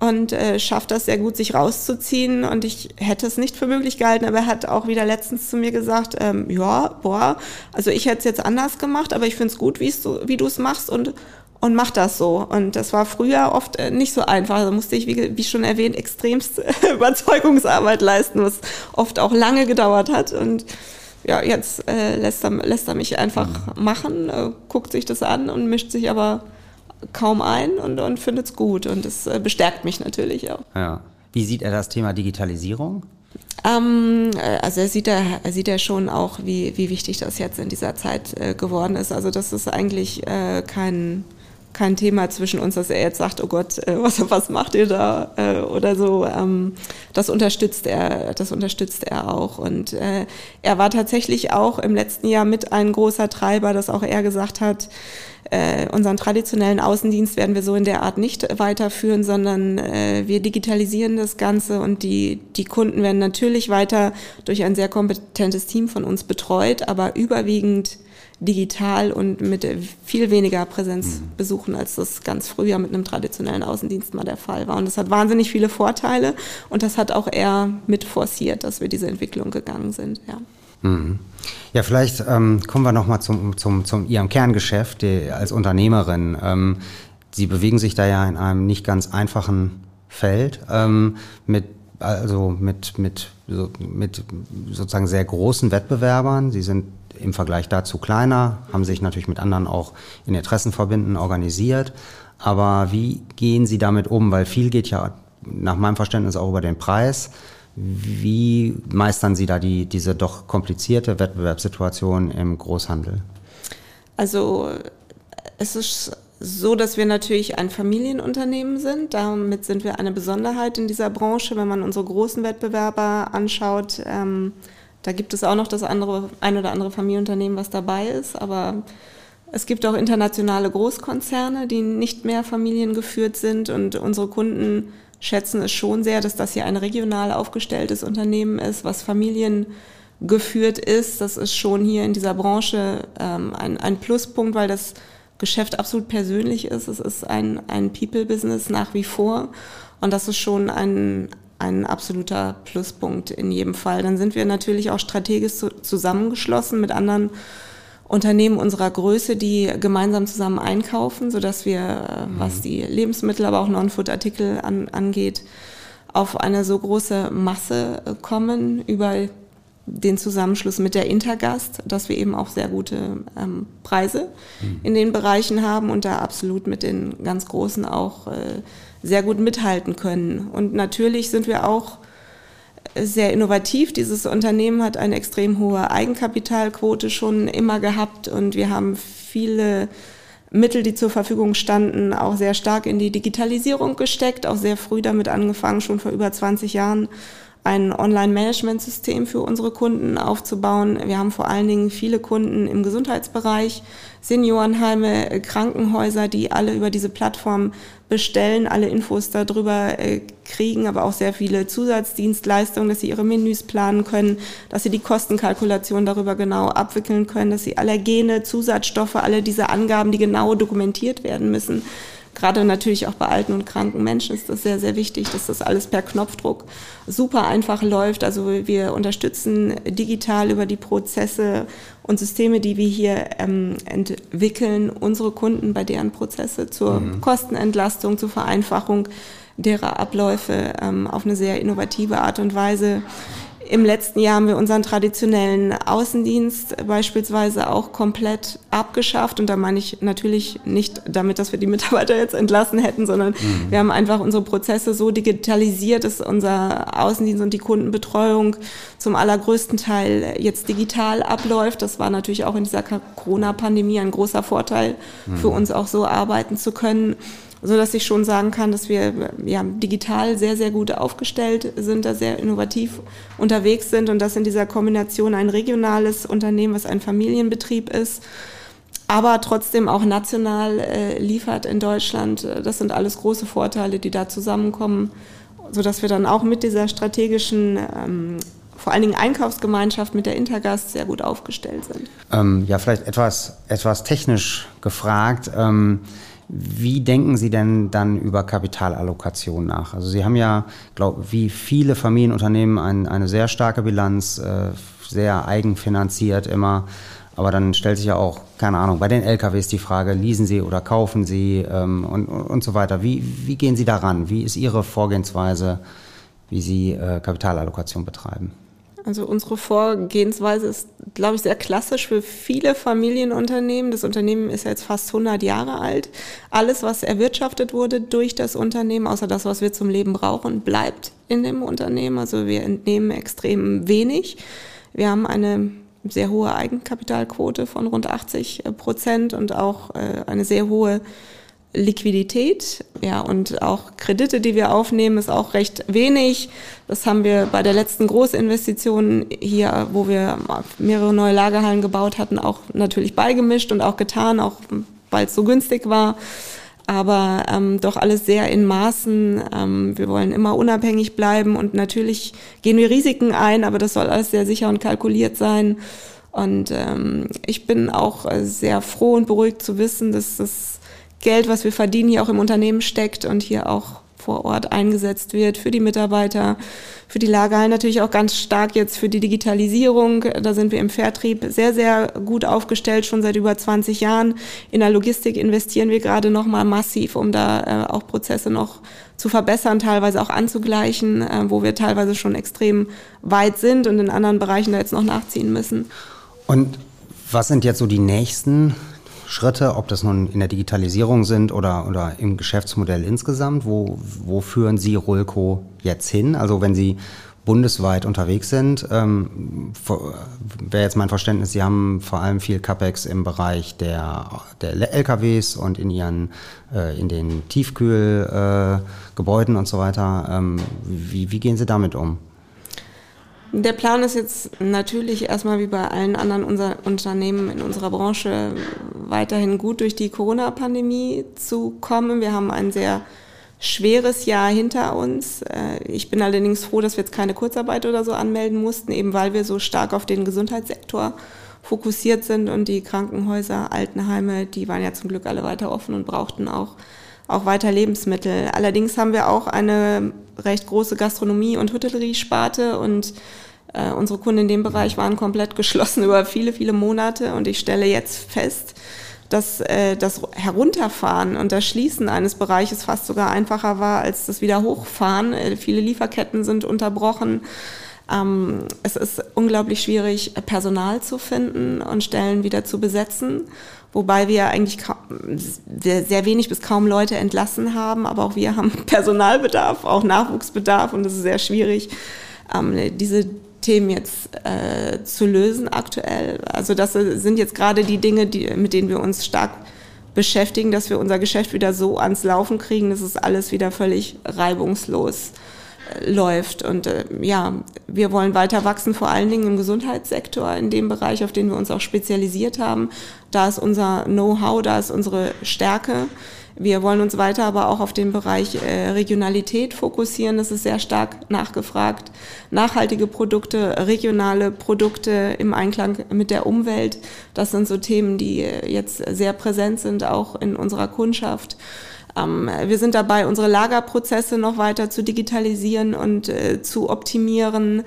und äh, schafft das sehr gut, sich rauszuziehen. Und ich hätte es nicht für möglich gehalten, aber er hat auch wieder letztens zu mir gesagt, ähm, ja, boah, also ich hätte es jetzt anders gemacht, aber ich finde es gut, wie du es machst und und mach das so. Und das war früher oft äh, nicht so einfach. Da musste ich, wie, wie schon erwähnt, extremst <laughs> Überzeugungsarbeit leisten, was oft auch lange gedauert hat. Und ja, jetzt äh, lässt, er, lässt er mich einfach mhm. machen, äh, guckt sich das an und mischt sich aber kaum ein und, und findet es gut. Und das äh, bestärkt mich natürlich auch. Ja. Wie sieht er das Thema Digitalisierung? Ähm, äh, also er sieht, er, er sieht ja schon auch, wie, wie wichtig das jetzt in dieser Zeit äh, geworden ist. Also das ist eigentlich äh, kein kein Thema zwischen uns, dass er jetzt sagt, oh Gott, äh, was, <laughs> was macht ihr da äh, oder so. Ähm, das unterstützt er, das unterstützt er auch. Und äh, er war tatsächlich auch im letzten Jahr mit ein großer Treiber, dass auch er gesagt hat, äh, unseren traditionellen Außendienst werden wir so in der Art nicht weiterführen, sondern äh, wir digitalisieren das Ganze und die, die Kunden werden natürlich weiter durch ein sehr kompetentes Team von uns betreut, aber überwiegend digital und mit viel weniger Präsenz mhm. besuchen, als das ganz früher mit einem traditionellen Außendienst mal der Fall war. Und das hat wahnsinnig viele Vorteile und das hat auch er mit forciert, dass wir diese Entwicklung gegangen sind. Ja. Mhm. Ja, vielleicht ähm, kommen wir nochmal zum, zum, zum Ihrem Kerngeschäft die, als Unternehmerin. Ähm, Sie bewegen sich da ja in einem nicht ganz einfachen Feld ähm, mit also mit, mit, so, mit sozusagen sehr großen Wettbewerbern. Sie sind im Vergleich dazu kleiner, haben sich natürlich mit anderen auch in Interessenverbinden organisiert. Aber wie gehen Sie damit um? Weil viel geht ja nach meinem Verständnis auch über den Preis. Wie meistern Sie da die, diese doch komplizierte Wettbewerbssituation im Großhandel? Also es ist so, dass wir natürlich ein Familienunternehmen sind. Damit sind wir eine Besonderheit in dieser Branche. Wenn man unsere großen Wettbewerber anschaut, ähm, da gibt es auch noch das andere, ein oder andere Familienunternehmen, was dabei ist, aber es gibt auch internationale Großkonzerne, die nicht mehr familiengeführt sind und unsere Kunden schätzen es schon sehr, dass das hier ein regional aufgestelltes Unternehmen ist, was familiengeführt ist. Das ist schon hier in dieser Branche ähm, ein, ein Pluspunkt, weil das Geschäft absolut persönlich ist. Es ist ein, ein People-Business nach wie vor. Und das ist schon ein, ein absoluter Pluspunkt in jedem Fall. Dann sind wir natürlich auch strategisch zusammengeschlossen mit anderen Unternehmen unserer Größe, die gemeinsam zusammen einkaufen, sodass wir, äh, mhm. was die Lebensmittel, aber auch Non-Food-Artikel an, angeht, auf eine so große Masse äh, kommen über den Zusammenschluss mit der Intergast, dass wir eben auch sehr gute ähm, Preise mhm. in den Bereichen haben und da absolut mit den ganz Großen auch äh, sehr gut mithalten können. Und natürlich sind wir auch sehr innovativ. Dieses Unternehmen hat eine extrem hohe Eigenkapitalquote schon immer gehabt und wir haben viele Mittel, die zur Verfügung standen, auch sehr stark in die Digitalisierung gesteckt, auch sehr früh damit angefangen, schon vor über 20 Jahren ein Online-Management-System für unsere Kunden aufzubauen. Wir haben vor allen Dingen viele Kunden im Gesundheitsbereich, Seniorenheime, Krankenhäuser, die alle über diese Plattform bestellen, alle Infos darüber äh, kriegen, aber auch sehr viele Zusatzdienstleistungen, dass sie ihre Menüs planen können, dass sie die Kostenkalkulation darüber genau abwickeln können, dass sie Allergene, Zusatzstoffe, alle diese Angaben, die genau dokumentiert werden müssen, gerade natürlich auch bei alten und kranken Menschen ist das sehr, sehr wichtig, dass das alles per Knopfdruck super einfach läuft. Also wir unterstützen digital über die Prozesse und Systeme, die wir hier ähm, entwickeln, unsere Kunden bei deren Prozesse zur mhm. Kostenentlastung, zur Vereinfachung derer Abläufe ähm, auf eine sehr innovative Art und Weise. Im letzten Jahr haben wir unseren traditionellen Außendienst beispielsweise auch komplett abgeschafft. Und da meine ich natürlich nicht damit, dass wir die Mitarbeiter jetzt entlassen hätten, sondern mhm. wir haben einfach unsere Prozesse so digitalisiert, dass unser Außendienst und die Kundenbetreuung zum allergrößten Teil jetzt digital abläuft. Das war natürlich auch in dieser Corona-Pandemie ein großer Vorteil mhm. für uns auch so arbeiten zu können so dass ich schon sagen kann, dass wir ja, digital sehr, sehr gut aufgestellt sind, da sehr innovativ unterwegs sind und dass in dieser Kombination ein regionales Unternehmen, was ein Familienbetrieb ist, aber trotzdem auch national äh, liefert in Deutschland. Das sind alles große Vorteile, die da zusammenkommen, so dass wir dann auch mit dieser strategischen ähm, vor allen Dingen Einkaufsgemeinschaft mit der Intergast sehr gut aufgestellt sind. Ähm, ja, vielleicht etwas, etwas technisch gefragt. Ähm, wie denken Sie denn dann über Kapitalallokation nach? Also Sie haben ja, glaube wie viele Familienunternehmen ein, eine sehr starke Bilanz, äh, sehr eigenfinanziert immer. Aber dann stellt sich ja auch, keine Ahnung, bei den LKWs die Frage, leasen Sie oder kaufen Sie ähm, und, und so weiter. Wie, wie gehen Sie daran? Wie ist Ihre Vorgehensweise, wie Sie äh, Kapitalallokation betreiben? Also unsere Vorgehensweise ist, glaube ich, sehr klassisch für viele Familienunternehmen. Das Unternehmen ist jetzt fast 100 Jahre alt. Alles, was erwirtschaftet wurde durch das Unternehmen, außer das, was wir zum Leben brauchen, bleibt in dem Unternehmen. Also wir entnehmen extrem wenig. Wir haben eine sehr hohe Eigenkapitalquote von rund 80 Prozent und auch äh, eine sehr hohe Liquidität, ja, und auch Kredite, die wir aufnehmen, ist auch recht wenig. Das haben wir bei der letzten Großinvestition hier, wo wir mehrere neue Lagerhallen gebaut hatten, auch natürlich beigemischt und auch getan, auch weil es so günstig war. Aber ähm, doch alles sehr in Maßen. Ähm, wir wollen immer unabhängig bleiben und natürlich gehen wir Risiken ein, aber das soll alles sehr sicher und kalkuliert sein. Und ähm, ich bin auch sehr froh und beruhigt zu wissen, dass das Geld, was wir verdienen, hier auch im Unternehmen steckt und hier auch vor Ort eingesetzt wird für die Mitarbeiter, für die Lagerhallen, natürlich auch ganz stark jetzt für die Digitalisierung. Da sind wir im Vertrieb sehr, sehr gut aufgestellt, schon seit über 20 Jahren. In der Logistik investieren wir gerade nochmal massiv, um da äh, auch Prozesse noch zu verbessern, teilweise auch anzugleichen, äh, wo wir teilweise schon extrem weit sind und in anderen Bereichen da jetzt noch nachziehen müssen. Und was sind jetzt so die nächsten Schritte, ob das nun in der Digitalisierung sind oder, oder im Geschäftsmodell insgesamt? Wo, wo führen Sie Rolco jetzt hin? Also wenn Sie bundesweit unterwegs sind, ähm, wäre jetzt mein Verständnis, Sie haben vor allem viel CapEx im Bereich der, der LKWs und in Ihren, äh, in den Tiefkühlgebäuden äh, und so weiter. Ähm, wie, wie gehen Sie damit um? Der Plan ist jetzt natürlich erstmal wie bei allen anderen unser Unternehmen in unserer Branche weiterhin gut durch die Corona-Pandemie zu kommen. Wir haben ein sehr schweres Jahr hinter uns. Äh, ich bin allerdings froh, dass wir jetzt keine Kurzarbeit oder so anmelden mussten, eben weil wir so stark auf den Gesundheitssektor fokussiert sind und die Krankenhäuser, Altenheime, die waren ja zum Glück alle weiter offen und brauchten auch, auch weiter Lebensmittel. Allerdings haben wir auch eine recht große Gastronomie- und Hotellerie-Sparte und äh, unsere Kunden in dem Bereich waren komplett geschlossen <laughs> über viele, viele Monate und ich stelle jetzt fest, dass äh, das Herunterfahren und das Schließen eines Bereiches fast sogar einfacher war als das Wiederhochfahren. Äh, viele Lieferketten sind unterbrochen. Ähm, es ist unglaublich schwierig, Personal zu finden und Stellen wieder zu besetzen, wobei wir eigentlich sehr, sehr wenig bis kaum Leute entlassen haben, aber auch wir haben <laughs> Personalbedarf, auch Nachwuchsbedarf und es ist sehr schwierig, ähm, diese Themen jetzt äh, zu lösen aktuell. Also das sind jetzt gerade die Dinge, die, mit denen wir uns stark beschäftigen, dass wir unser Geschäft wieder so ans Laufen kriegen, dass es alles wieder völlig reibungslos äh, läuft. Und äh, ja, wir wollen weiter wachsen, vor allen Dingen im Gesundheitssektor, in dem Bereich, auf den wir uns auch spezialisiert haben. Da ist unser Know-how, da ist unsere Stärke. Wir wollen uns weiter aber auch auf den Bereich äh, Regionalität fokussieren. Das ist sehr stark nachgefragt. Nachhaltige Produkte, regionale Produkte im Einklang mit der Umwelt. Das sind so Themen, die äh, jetzt sehr präsent sind, auch in unserer Kundschaft. Ähm, wir sind dabei, unsere Lagerprozesse noch weiter zu digitalisieren und äh, zu optimieren.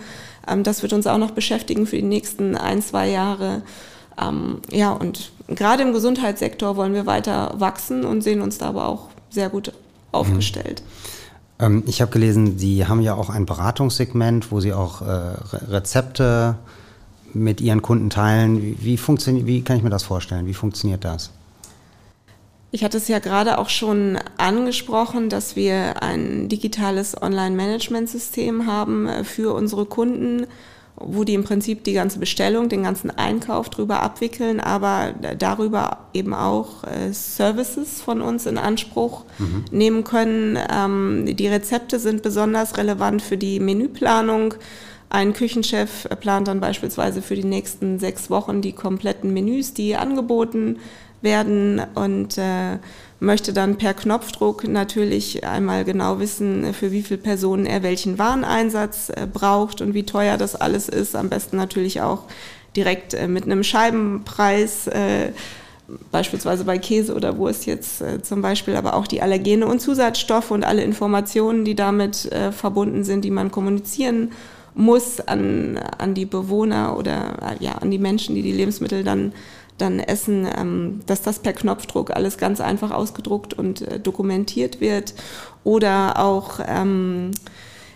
Ähm, das wird uns auch noch beschäftigen für die nächsten ein, zwei Jahre. Ähm, ja, und gerade im Gesundheitssektor wollen wir weiter wachsen und sehen uns da aber auch sehr gut aufgestellt. Mhm. Ähm, ich habe gelesen, Sie haben ja auch ein Beratungssegment, wo Sie auch äh, Rezepte mit Ihren Kunden teilen. Wie, wie, funktioniert, wie kann ich mir das vorstellen? Wie funktioniert das? Ich hatte es ja gerade auch schon angesprochen, dass wir ein digitales Online-Management-System haben äh, für unsere Kunden wo die im Prinzip die ganze Bestellung, den ganzen Einkauf drüber abwickeln, aber darüber eben auch äh, Services von uns in Anspruch mhm. nehmen können. Ähm, die Rezepte sind besonders relevant für die Menüplanung. Ein Küchenchef plant dann beispielsweise für die nächsten sechs Wochen die kompletten Menüs, die angeboten werden und äh, möchte dann per Knopfdruck natürlich einmal genau wissen, für wie viele Personen er welchen Wareneinsatz äh, braucht und wie teuer das alles ist. Am besten natürlich auch direkt äh, mit einem Scheibenpreis, äh, beispielsweise bei Käse oder Wurst jetzt zum Beispiel, aber auch die Allergene und Zusatzstoffe und alle Informationen, die damit verbunden sind, die man kommunizieren muss an, an die Bewohner oder ja, an die Menschen, die die Lebensmittel dann dann Essen, ähm, dass das per Knopfdruck alles ganz einfach ausgedruckt und äh, dokumentiert wird. Oder auch ähm,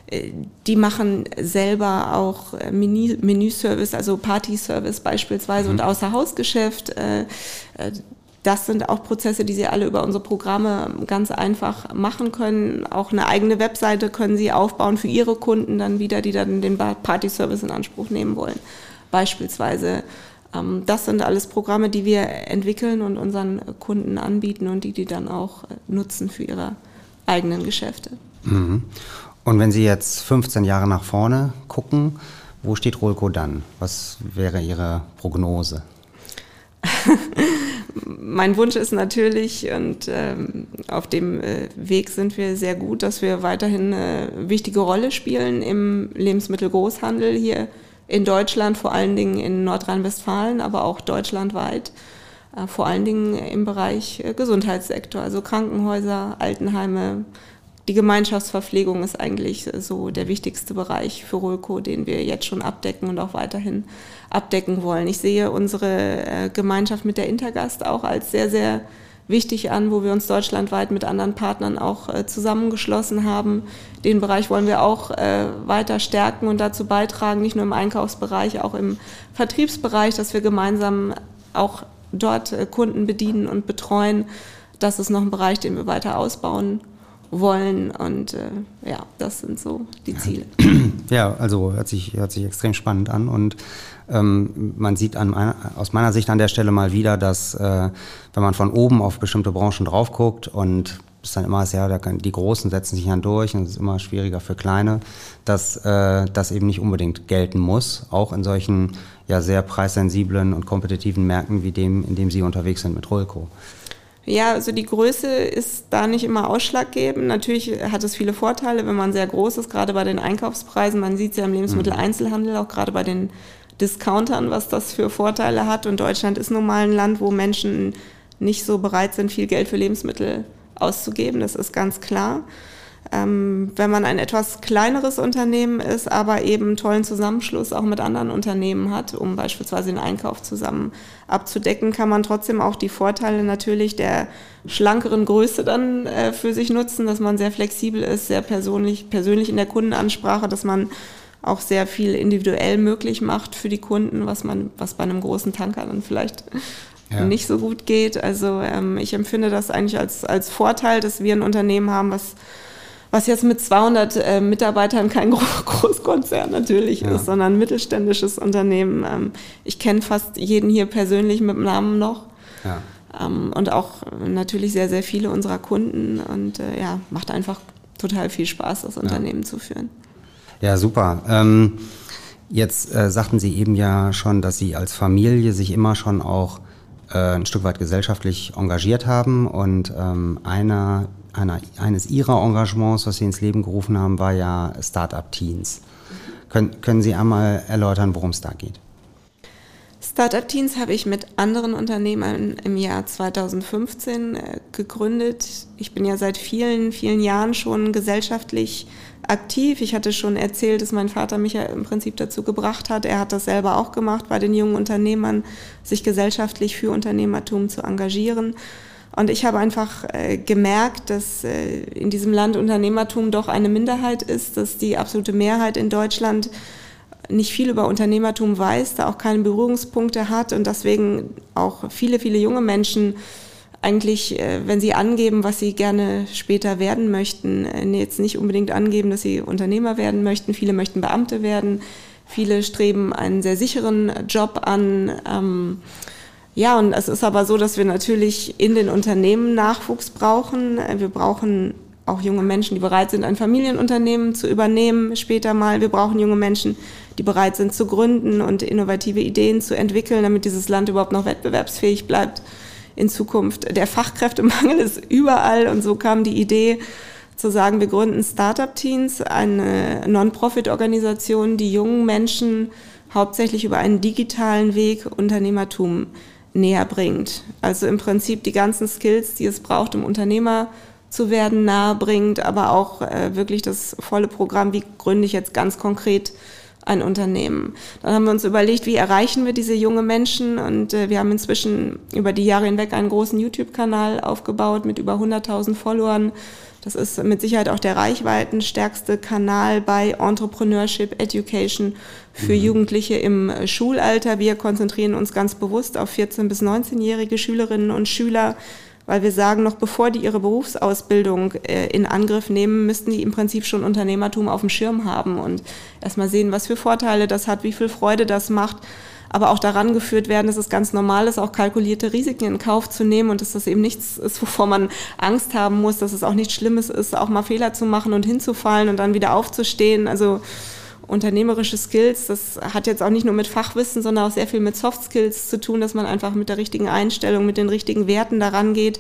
äh, die machen selber auch äh, Menü Menüservice, also Partyservice beispielsweise mhm. und Außerhausgeschäft. Äh, äh, das sind auch Prozesse, die Sie alle über unsere Programme ganz einfach machen können. Auch eine eigene Webseite können Sie aufbauen für Ihre Kunden dann wieder, die dann den Party-Service in Anspruch nehmen wollen. Beispielsweise ähm, das sind alles Programme, die wir entwickeln und unseren Kunden anbieten und die die dann auch äh, nutzen für ihre eigenen Geschäfte. Mhm. Und wenn Sie jetzt 15 Jahre nach vorne gucken, wo steht Rolco dann? Was wäre Ihre Prognose? <laughs> mein Wunsch ist natürlich, und ähm, auf dem äh, Weg sind wir sehr gut, dass wir weiterhin eine wichtige Rolle spielen im Lebensmittelgroßhandel hier in Deutschland, vor allen Dingen in Nordrhein-Westfalen, aber auch deutschlandweit, äh, vor allen Dingen im Bereich äh, Gesundheitssektor, also Krankenhäuser, Altenheime. Die Gemeinschaftsverpflegung ist eigentlich so der wichtigste Bereich für Rolco, den wir jetzt schon abdecken und auch weiterhin abdecken wollen. Ich sehe unsere äh, Gemeinschaft mit der Intergast auch als sehr, sehr wichtig an, wo wir uns deutschlandweit mit anderen Partnern auch äh, zusammengeschlossen haben. Den Bereich wollen wir auch äh, weiter stärken und dazu beitragen, nicht nur im Einkaufsbereich, auch im Vertriebsbereich, dass wir gemeinsam auch dort äh, Kunden bedienen und betreuen. Das ist noch ein Bereich, den wir weiter ausbauen wollen. Und äh, ja, das sind so die Ziele. Ja, also hört sich, hört sich extrem spannend an. Und ähm, man sieht an, aus meiner Sicht an der Stelle mal wieder, dass äh, wenn man von oben auf bestimmte Branchen drauf guckt und es dann immer ist, ja, die Großen setzen sich dann durch und es ist immer schwieriger für Kleine, dass äh, das eben nicht unbedingt gelten muss, auch in solchen ja sehr preissensiblen und kompetitiven Märkten wie dem, in dem Sie unterwegs sind mit Rolco. Ja, also die Größe ist da nicht immer ausschlaggebend. Natürlich hat es viele Vorteile, wenn man sehr groß ist, gerade bei den Einkaufspreisen. Man sieht es ja im Lebensmitteleinzelhandel, auch gerade bei den Discountern, was das für Vorteile hat. Und Deutschland ist nun mal ein Land, wo Menschen nicht so bereit sind, viel Geld für Lebensmittel auszugeben. Das ist ganz klar. Ähm, wenn man ein etwas kleineres Unternehmen ist, aber eben einen tollen Zusammenschluss auch mit anderen Unternehmen hat, um beispielsweise den Einkauf zusammen abzudecken, kann man trotzdem auch die Vorteile natürlich der schlankeren Größe dann äh, für sich nutzen, dass man sehr flexibel ist, sehr persönlich, persönlich in der Kundenansprache, dass man auch sehr viel individuell möglich macht für die Kunden, was man, was bei einem großen Tanker dann vielleicht ja. nicht so gut geht. Also ähm, ich empfinde das eigentlich als, als Vorteil, dass wir ein Unternehmen haben, was was jetzt mit 200 äh, Mitarbeitern kein <laughs> Großkonzern natürlich ja. ist, sondern ein mittelständisches Unternehmen. Ähm, ich kenne fast jeden hier persönlich mit dem Namen noch. Ja. Ähm, und auch natürlich sehr, sehr viele unserer Kunden. Und äh, ja, macht einfach total viel Spaß, das Unternehmen zu führen. Ja, super. Ähm, jetzt äh, sagten Sie eben ja schon, dass Sie als Familie sich immer schon auch äh, ein Stück weit gesellschaftlich engagiert haben. Und ähm, einer einer, eines Ihrer Engagements, was Sie ins Leben gerufen haben, war ja Startup Teens. Können, können Sie einmal erläutern, worum es da geht? Startup Teens habe ich mit anderen Unternehmern im Jahr 2015 äh, gegründet. Ich bin ja seit vielen, vielen Jahren schon gesellschaftlich aktiv. Ich hatte schon erzählt, dass mein Vater mich ja im Prinzip dazu gebracht hat. Er hat das selber auch gemacht, bei den jungen Unternehmern, sich gesellschaftlich für Unternehmertum zu engagieren. Und ich habe einfach äh, gemerkt, dass äh, in diesem Land Unternehmertum doch eine Minderheit ist, dass die absolute Mehrheit in Deutschland nicht viel über Unternehmertum weiß, da auch keine Berührungspunkte hat und deswegen auch viele, viele junge Menschen eigentlich, äh, wenn sie angeben, was sie gerne später werden möchten, äh, jetzt nicht unbedingt angeben, dass sie Unternehmer werden möchten. Viele möchten Beamte werden. Viele streben einen sehr sicheren Job an. Ähm, ja, und es ist aber so, dass wir natürlich in den Unternehmen Nachwuchs brauchen. Wir brauchen auch junge Menschen, die bereit sind, ein Familienunternehmen zu übernehmen später mal. Wir brauchen junge Menschen, die bereit sind zu gründen und innovative Ideen zu entwickeln, damit dieses Land überhaupt noch wettbewerbsfähig bleibt in Zukunft. Der Fachkräftemangel ist überall und so kam die Idee zu sagen, wir gründen Startup-Teams, eine Non-Profit-Organisation, die jungen Menschen hauptsächlich über einen digitalen Weg Unternehmertum näher bringt. Also im Prinzip die ganzen Skills, die es braucht, um Unternehmer zu werden, nahe bringt, aber auch äh, wirklich das volle Programm, wie gründe ich jetzt ganz konkret ein Unternehmen. Dann haben wir uns überlegt, wie erreichen wir diese junge Menschen und äh, wir haben inzwischen über die Jahre hinweg einen großen YouTube-Kanal aufgebaut mit über 100.000 Followern das ist mit Sicherheit auch der reichweitenstärkste Kanal bei Entrepreneurship Education für mhm. Jugendliche im Schulalter. Wir konzentrieren uns ganz bewusst auf 14- bis 19-jährige Schülerinnen und Schüler, weil wir sagen, noch bevor die ihre Berufsausbildung äh, in Angriff nehmen, müssten die im Prinzip schon Unternehmertum auf dem Schirm haben und erstmal sehen, was für Vorteile das hat, wie viel Freude das macht aber auch daran geführt werden, dass es ganz normal ist, auch kalkulierte Risiken in Kauf zu nehmen und dass das eben nichts ist, wovor man Angst haben muss, dass es auch nichts Schlimmes ist, auch mal Fehler zu machen und hinzufallen und dann wieder aufzustehen. Also unternehmerische Skills, das hat jetzt auch nicht nur mit Fachwissen, sondern auch sehr viel mit Soft Skills zu tun, dass man einfach mit der richtigen Einstellung, mit den richtigen Werten daran geht.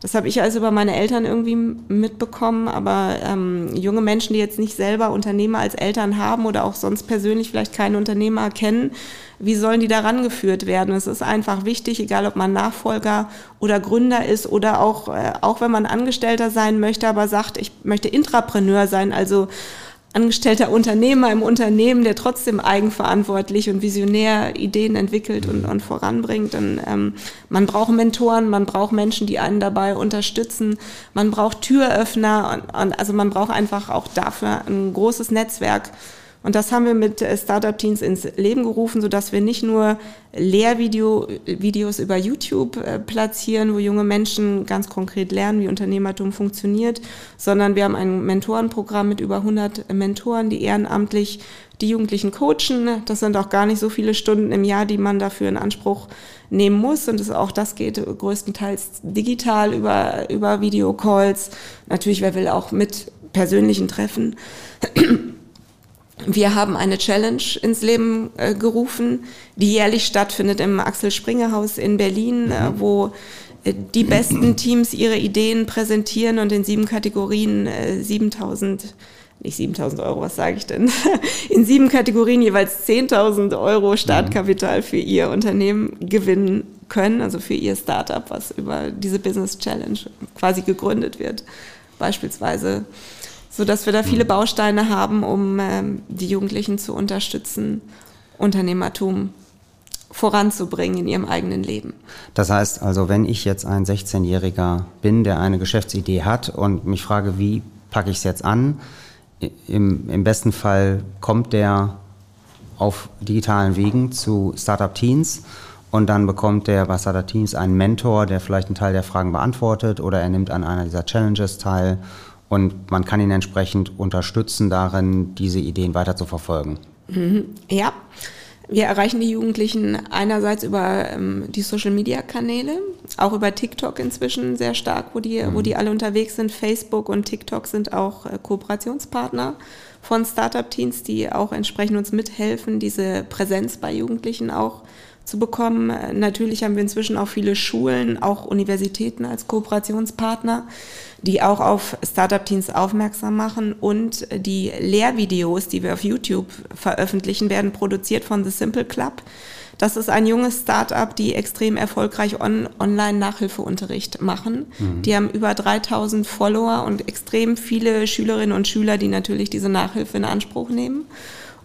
Das habe ich also über meine Eltern irgendwie mitbekommen, aber ähm, junge Menschen, die jetzt nicht selber Unternehmer als Eltern haben oder auch sonst persönlich vielleicht keine Unternehmer kennen, wie sollen die daran geführt werden? Es ist einfach wichtig, egal ob man Nachfolger oder Gründer ist oder auch, äh, auch wenn man Angestellter sein möchte, aber sagt, ich möchte Intrapreneur sein, also angestellter Unternehmer im Unternehmen, der trotzdem eigenverantwortlich und visionär Ideen entwickelt und, und voranbringt. Und, ähm, man braucht Mentoren, man braucht Menschen, die einen dabei unterstützen, man braucht Türöffner und, und also man braucht einfach auch dafür ein großes Netzwerk und das haben wir mit äh, Startup Teens ins Leben gerufen, sodass wir nicht nur Lehrvideos über YouTube äh, platzieren, wo junge Menschen ganz konkret lernen, wie Unternehmertum funktioniert, sondern wir haben ein Mentorenprogramm mit über 100 Mentoren, die ehrenamtlich die Jugendlichen coachen. Das sind auch gar nicht so viele Stunden im Jahr, die man dafür in Anspruch nehmen muss. Und das, auch das geht größtenteils digital über, über Videocalls. Natürlich, wer will auch mit persönlichen Treffen. Wir haben eine Challenge ins Leben äh, gerufen, die jährlich stattfindet im Axel Springer Haus in Berlin, äh, mhm. äh, wo die besten Teams ihre Ideen präsentieren und in sieben Kategorien äh, 7000 nicht 7000 Euro, was sage ich denn? <laughs> In sieben Kategorien jeweils 10.000 Euro Startkapital für ihr Unternehmen gewinnen können, also für ihr Startup, was über diese Business Challenge quasi gegründet wird, beispielsweise, so dass wir da viele mhm. Bausteine haben, um ähm, die Jugendlichen zu unterstützen, Unternehmertum voranzubringen in ihrem eigenen Leben. Das heißt also, wenn ich jetzt ein 16-Jähriger bin, der eine Geschäftsidee hat und mich frage, wie packe ich es jetzt an, im, im besten Fall kommt der auf digitalen Wegen zu Startup Teens und dann bekommt der bei Startup Teens einen Mentor, der vielleicht einen Teil der Fragen beantwortet oder er nimmt an einer dieser Challenges teil und man kann ihn entsprechend unterstützen darin, diese Ideen weiter zu verfolgen. Mhm. Ja, wir erreichen die Jugendlichen einerseits über ähm, die Social-Media-Kanäle, auch über TikTok inzwischen sehr stark, wo die, mhm. wo die alle unterwegs sind. Facebook und TikTok sind auch äh, Kooperationspartner von Startup-Teams, die auch entsprechend uns mithelfen, diese Präsenz bei Jugendlichen auch zu bekommen. Natürlich haben wir inzwischen auch viele Schulen, auch Universitäten als Kooperationspartner, die auch auf Startup-Teams aufmerksam machen und die Lehrvideos, die wir auf YouTube veröffentlichen, werden produziert von The Simple Club. Das ist ein junges Startup, die extrem erfolgreich on Online-Nachhilfeunterricht machen. Mhm. Die haben über 3000 Follower und extrem viele Schülerinnen und Schüler, die natürlich diese Nachhilfe in Anspruch nehmen.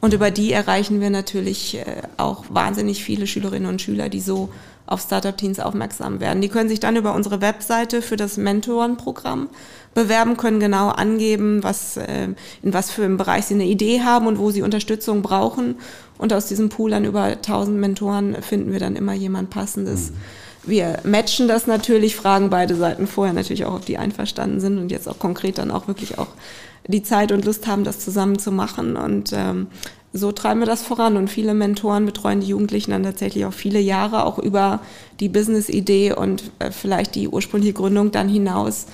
Und über die erreichen wir natürlich äh, auch wahnsinnig viele Schülerinnen und Schüler, die so auf Startup Teens aufmerksam werden. Die können sich dann über unsere Webseite für das Mentorenprogramm bewerben, können genau angeben, was, äh, in was für einem Bereich sie eine Idee haben und wo sie Unterstützung brauchen. Und aus diesem Pool an über 1000 Mentoren finden wir dann immer jemand Passendes. Mhm. Wir matchen das natürlich, fragen beide Seiten vorher natürlich auch, ob die einverstanden sind und jetzt auch konkret dann auch wirklich auch die Zeit und Lust haben, das zusammen zu machen. Und ähm, so treiben wir das voran. Und viele Mentoren betreuen die Jugendlichen dann tatsächlich auch viele Jahre, auch über die Business-Idee und äh, vielleicht die ursprüngliche Gründung dann hinaus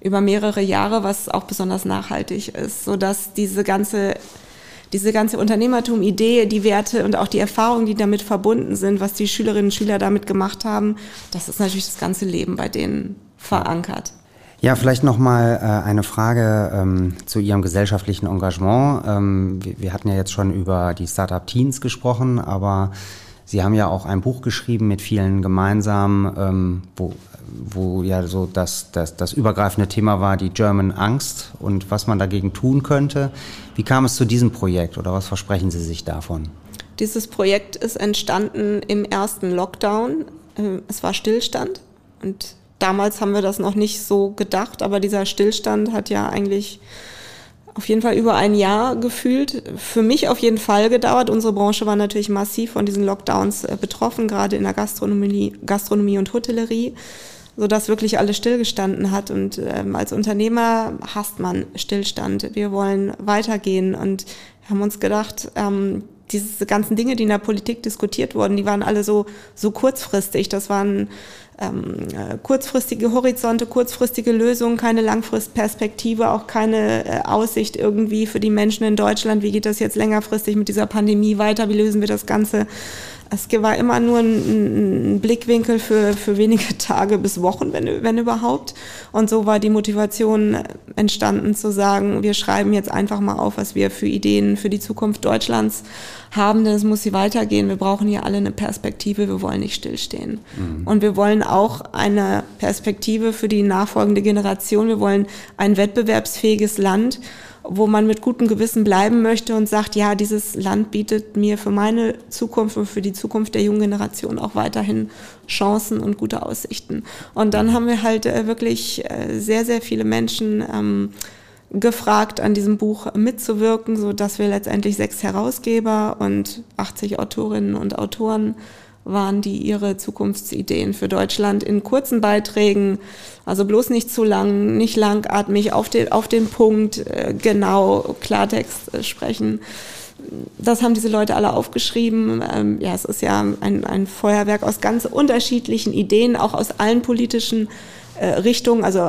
über mehrere Jahre, was auch besonders nachhaltig ist, sodass diese ganze diese ganze Unternehmertum-Idee, die Werte und auch die Erfahrungen, die damit verbunden sind, was die Schülerinnen und Schüler damit gemacht haben, das ist natürlich das ganze Leben bei denen verankert. Ja, vielleicht noch mal äh, eine Frage ähm, zu Ihrem gesellschaftlichen Engagement. Ähm, wir, wir, hatten ja jetzt schon über die Startup Teens gesprochen, aber Sie haben ja auch ein Buch geschrieben mit vielen gemeinsam, ähm, wo, wo ja so das, das, das übergreifende Thema war, die German Angst und was man dagegen tun könnte. Wie kam es zu diesem Projekt oder was versprechen Sie sich davon? Dieses Projekt ist entstanden im ersten Lockdown. Äh, es war Stillstand und damals haben wir das noch nicht so gedacht, aber dieser Stillstand hat ja eigentlich auf jeden Fall über ein Jahr gefühlt. Für mich auf jeden Fall gedauert. Unsere Branche war natürlich massiv von diesen Lockdowns äh, betroffen, gerade in der Gastronomie, Gastronomie und Hotellerie, so dass wirklich alles stillgestanden hat. Und ähm, als Unternehmer hasst man Stillstand. Wir wollen weitergehen und haben uns gedacht, ähm, diese ganzen Dinge, die in der Politik diskutiert wurden, die waren alle so, so kurzfristig. Das waren ähm, äh, kurzfristige Horizonte, kurzfristige Lösungen, keine Langfristperspektive, auch keine äh, Aussicht irgendwie für die Menschen in Deutschland. Wie geht das jetzt längerfristig mit dieser Pandemie weiter? Wie lösen wir das Ganze? Es war immer nur ein, ein, Blickwinkel für, für wenige <laughs> Tage bis Wochen, wenn, wenn überhaupt. Und so war die Motivation entstanden zu sagen, wir schreiben jetzt einfach mal auf, was wir für Ideen für die Zukunft Deutschlands haben, denn es muss sie weitergehen. Wir brauchen hier alle eine Perspektive, wir wollen nicht stillstehen. Mhm. Und wir wollen auch eine Perspektive für die nachfolgende Generation. Wir wollen ein wettbewerbsfähiges Land wo man mit gutem Gewissen bleiben möchte und sagt, ja, dieses Land bietet mir für meine Zukunft und für die Zukunft der jungen Generation auch weiterhin Chancen und gute Aussichten. Und dann haben wir halt äh, wirklich äh, sehr, sehr viele Menschen ähm, gefragt, an diesem Buch mitzuwirken, so dass wir letztendlich sechs Herausgeber und 80 Autorinnen und Autoren waren, die ihre Zukunftsideen für Deutschland in kurzen Beiträgen, also bloß nicht zu lang, nicht langatmig, auf den, auf den Punkt, äh, genau Klartext äh, sprechen. Das haben diese Leute alle aufgeschrieben. Ähm, ja, es ist ja ein, ein Feuerwerk aus ganz unterschiedlichen Ideen, auch aus allen politischen äh, Richtungen, also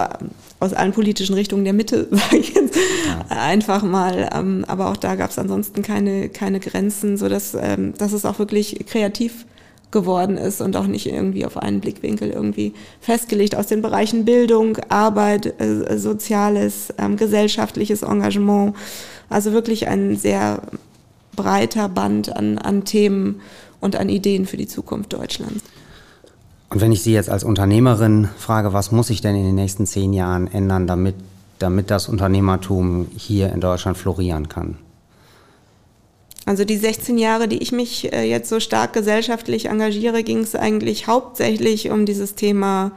aus allen politischen Richtungen der Mitte, <laughs> sage ich jetzt ja. einfach mal. Ähm, aber auch da gab es ansonsten keine, keine Grenzen, so dass, ähm, dass es auch wirklich kreativ geworden ist und auch nicht irgendwie auf einen Blickwinkel irgendwie festgelegt aus den Bereichen Bildung, Arbeit, äh, soziales, ähm, gesellschaftliches Engagement. Also wirklich ein sehr breiter Band an, an Themen und an Ideen für die Zukunft Deutschlands. Und wenn ich Sie jetzt als Unternehmerin frage, was muss ich denn in den nächsten zehn Jahren ändern, damit, damit das Unternehmertum hier in Deutschland florieren kann? Also die 16 Jahre, die ich mich äh, jetzt so stark gesellschaftlich engagiere, ging es eigentlich hauptsächlich um dieses Thema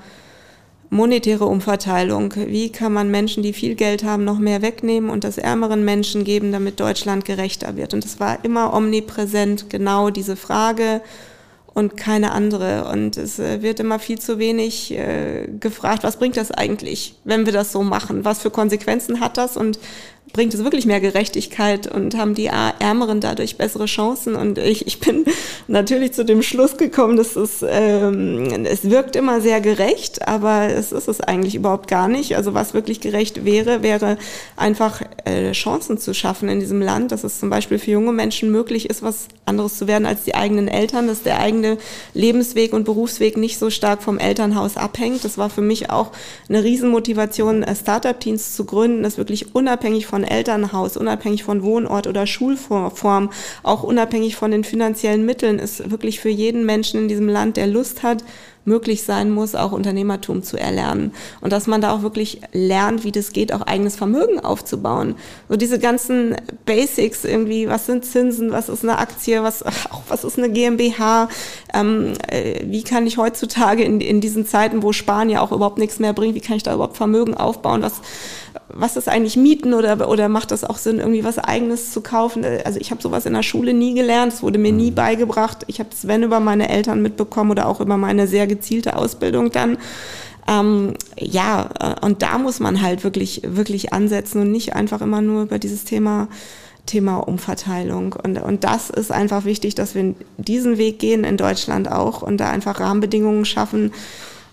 monetäre Umverteilung. Wie kann man Menschen, die viel Geld haben, noch mehr wegnehmen und das ärmeren Menschen geben, damit Deutschland gerechter wird? Und es war immer omnipräsent genau diese Frage und keine andere. Und es äh, wird immer viel zu wenig äh, gefragt, was bringt das eigentlich, wenn wir das so machen? Was für Konsequenzen hat das? Und bringt es wirklich mehr Gerechtigkeit und haben die Ärmeren dadurch bessere Chancen. Und ich, ich bin <laughs> natürlich zu dem Schluss gekommen, dass es, ähm, es wirkt immer sehr gerecht, aber es ist es eigentlich überhaupt gar nicht. Also was wirklich gerecht wäre, wäre einfach äh, Chancen zu schaffen in diesem Land, dass es zum Beispiel für junge Menschen möglich ist, was anderes zu werden als die eigenen Eltern, dass der eigene Lebensweg und Berufsweg nicht so stark vom Elternhaus abhängt. Das war für mich auch eine Riesenmotivation, Startup-Teams zu gründen, das wirklich unabhängig von Elternhaus, unabhängig von Wohnort oder Schulform, auch unabhängig von den finanziellen Mitteln, ist wirklich für jeden Menschen in diesem Land, der Lust hat, möglich sein muss, auch Unternehmertum zu erlernen. Und dass man da auch wirklich lernt, wie das geht, auch eigenes Vermögen aufzubauen. So diese ganzen Basics irgendwie, was sind Zinsen, was ist eine Aktie, was, <laughs> auch was ist eine GmbH, ähm, äh, wie kann ich heutzutage in, in diesen Zeiten, wo Sparen ja auch überhaupt nichts mehr bringt, wie kann ich da überhaupt Vermögen aufbauen, was, was ist eigentlich Mieten oder, oder macht das auch Sinn, irgendwie was eigenes zu kaufen? Also ich habe sowas in der Schule nie gelernt, es wurde mir nie mhm. beigebracht. Ich habe es, wenn, über meine Eltern mitbekommen oder auch über meine sehr gezielte Ausbildung dann. Ähm, ja, äh, und da muss man halt wirklich, wirklich ansetzen und nicht einfach immer nur über dieses Thema Thema Umverteilung. Und, und das ist einfach wichtig, dass wir diesen Weg gehen in Deutschland auch und da einfach Rahmenbedingungen schaffen,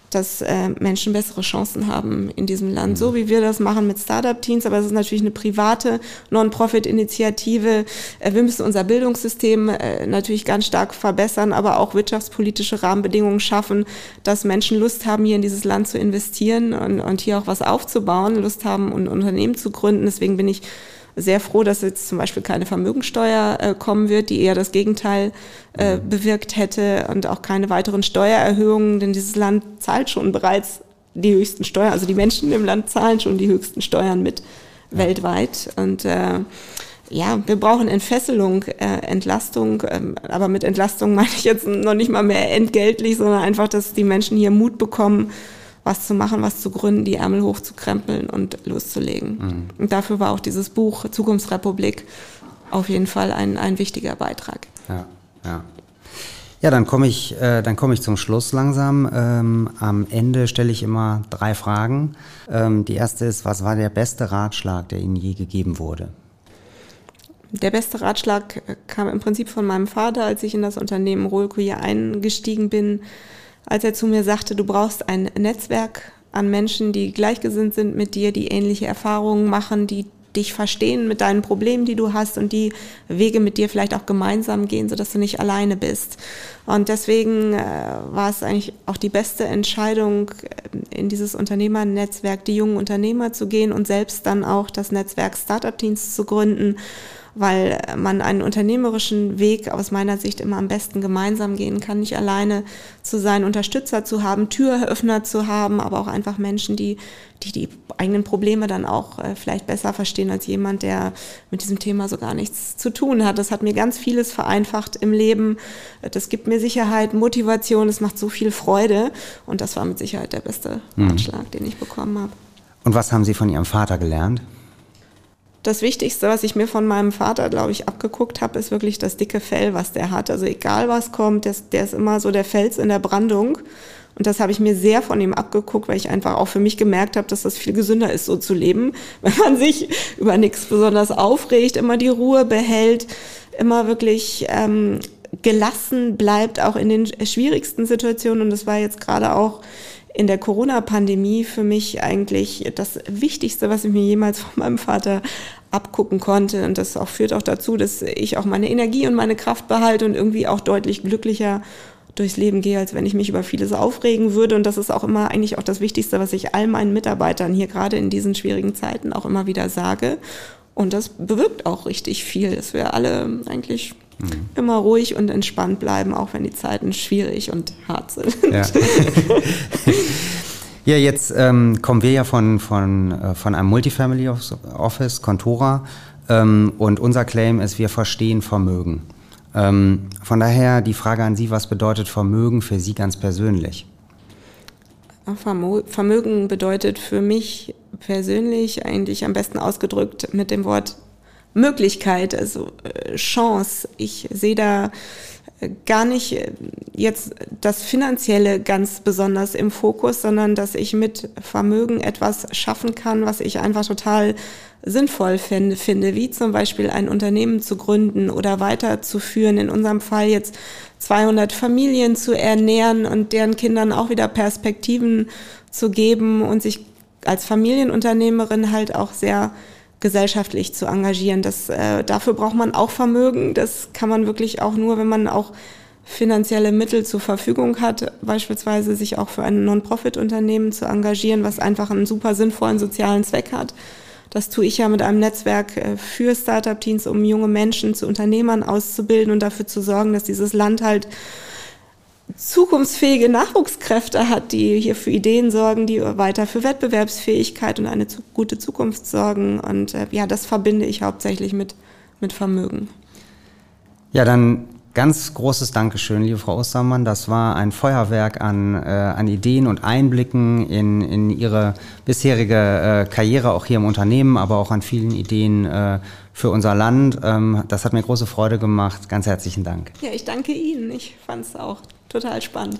dass äh, Menschen bessere Chancen haben in diesem Land, so wie wir das machen mit Startup-Teams. Aber es ist natürlich eine private Non-Profit-Initiative. Äh, wir müssen unser Bildungssystem äh, natürlich ganz stark verbessern, aber auch wirtschaftspolitische Rahmenbedingungen schaffen, dass Menschen Lust haben, hier in dieses Land zu investieren und, und hier auch was aufzubauen, Lust haben, ein Unternehmen zu gründen. Deswegen bin ich sehr froh, dass jetzt zum Beispiel keine Vermögensteuer äh, kommen wird, die eher das Gegenteil äh, mhm. bewirkt hätte und auch keine weiteren Steuererhöhungen, denn dieses Land zahlt schon bereits die höchsten Steuern, also die Menschen im Land zahlen schon die höchsten Steuern mit ja. weltweit und äh, ja, wir brauchen Entfesselung, äh, Entlastung, ähm, aber mit Entlastung meine ich jetzt noch nicht mal mehr entgeltlich, sondern einfach, dass die Menschen hier Mut bekommen, was zu machen, was zu gründen, die Ärmel hochzukrempeln und loszulegen. Mhm. Und dafür war auch dieses Buch Zukunftsrepublik auf jeden Fall ein, ein wichtiger Beitrag. Ja, ja. Ja, dann komme ich, äh, dann komme ich zum Schluss langsam. Ähm, am Ende stelle ich immer drei Fragen. Ähm, die erste ist, was war der beste Ratschlag, der Ihnen je gegeben wurde? Der beste Ratschlag kam im Prinzip von meinem Vater, als ich in das Unternehmen Rolco hier eingestiegen bin als er zu mir sagte, du brauchst ein Netzwerk an Menschen, die gleichgesinnt sind mit dir, die ähnliche Erfahrungen machen, die dich verstehen mit deinen Problemen, die du hast und die Wege mit dir vielleicht auch gemeinsam gehen, sodass du nicht alleine bist. Und deswegen äh, war es eigentlich auch die beste Entscheidung, äh, in dieses Unternehmernetzwerk, die jungen Unternehmer zu gehen und selbst dann auch das Netzwerk Startup Teams zu gründen weil man einen unternehmerischen Weg aus meiner Sicht immer am besten gemeinsam gehen kann, nicht alleine zu sein, Unterstützer zu haben, Türöffner zu haben, aber auch einfach Menschen, die die, die eigenen Probleme dann auch äh, vielleicht besser verstehen als jemand, der mit diesem Thema so gar nichts zu tun hat. Das hat mir ganz vieles vereinfacht im Leben. Das gibt mir Sicherheit, Motivation, es macht so viel Freude und das war mit Sicherheit der beste. Ratschlag, mhm. den ich bekommen habe. Und was haben Sie von Ihrem Vater gelernt? Das Wichtigste, was ich mir von meinem Vater, glaube ich, abgeguckt habe, ist wirklich das dicke Fell, was der hat. Also egal was kommt, der, der ist immer so der Fels in der Brandung. Und das habe ich mir sehr von ihm abgeguckt, weil ich einfach auch für mich gemerkt habe, dass das viel gesünder ist, so zu leben, <laughs> wenn man sich über nichts besonders aufregt, immer die Ruhe behält, immer wirklich ähm, gelassen bleibt, auch in den schwierigsten Situationen. Und das war jetzt gerade auch in der Corona-Pandemie für mich eigentlich das Wichtigste, was ich mir jemals von meinem Vater abgucken konnte. Und das auch führt auch dazu, dass ich auch meine Energie und meine Kraft behalte und irgendwie auch deutlich glücklicher durchs Leben gehe, als wenn ich mich über vieles aufregen würde. Und das ist auch immer eigentlich auch das Wichtigste, was ich all meinen Mitarbeitern hier gerade in diesen schwierigen Zeiten auch immer wieder sage. Und das bewirkt auch richtig viel, dass wir alle eigentlich mhm. immer ruhig und entspannt bleiben, auch wenn die Zeiten schwierig und hart sind. Ja. <laughs> Ja, jetzt ähm, kommen wir ja von, von, äh, von einem Multifamily Office, Contora, ähm, und unser Claim ist, wir verstehen Vermögen. Ähm, von daher die Frage an Sie, was bedeutet Vermögen für Sie ganz persönlich? Vermögen bedeutet für mich persönlich eigentlich am besten ausgedrückt mit dem Wort Möglichkeit, also äh, Chance. Ich sehe da gar nicht äh, jetzt das Finanzielle ganz besonders im Fokus, sondern dass ich mit Vermögen etwas schaffen kann, was ich einfach total sinnvoll finde, finde, wie zum Beispiel ein Unternehmen zu gründen oder weiterzuführen. In unserem Fall jetzt 200 Familien zu ernähren und deren Kindern auch wieder Perspektiven zu geben und sich als Familienunternehmerin halt auch sehr gesellschaftlich zu engagieren. Das, äh, dafür braucht man auch Vermögen. Das kann man wirklich auch nur, wenn man auch finanzielle Mittel zur Verfügung hat, beispielsweise sich auch für ein Non-Profit-Unternehmen zu engagieren, was einfach einen super sinnvollen sozialen Zweck hat. Das tue ich ja mit einem Netzwerk äh, für Startup-Teams, um junge Menschen zu Unternehmern auszubilden und dafür zu sorgen, dass dieses Land halt zukunftsfähige Nachwuchskräfte hat, die hier für Ideen sorgen, die weiter für Wettbewerbsfähigkeit und eine zu, gute Zukunft sorgen. Und äh, ja, das verbinde ich hauptsächlich mit, mit Vermögen. Ja, dann ganz großes Dankeschön, liebe Frau Ostermann. Das war ein Feuerwerk an, äh, an Ideen und Einblicken in, in Ihre bisherige äh, Karriere, auch hier im Unternehmen, aber auch an vielen Ideen äh, für unser Land. Ähm, das hat mir große Freude gemacht. Ganz herzlichen Dank. Ja, ich danke Ihnen. Ich fand es auch total spannend.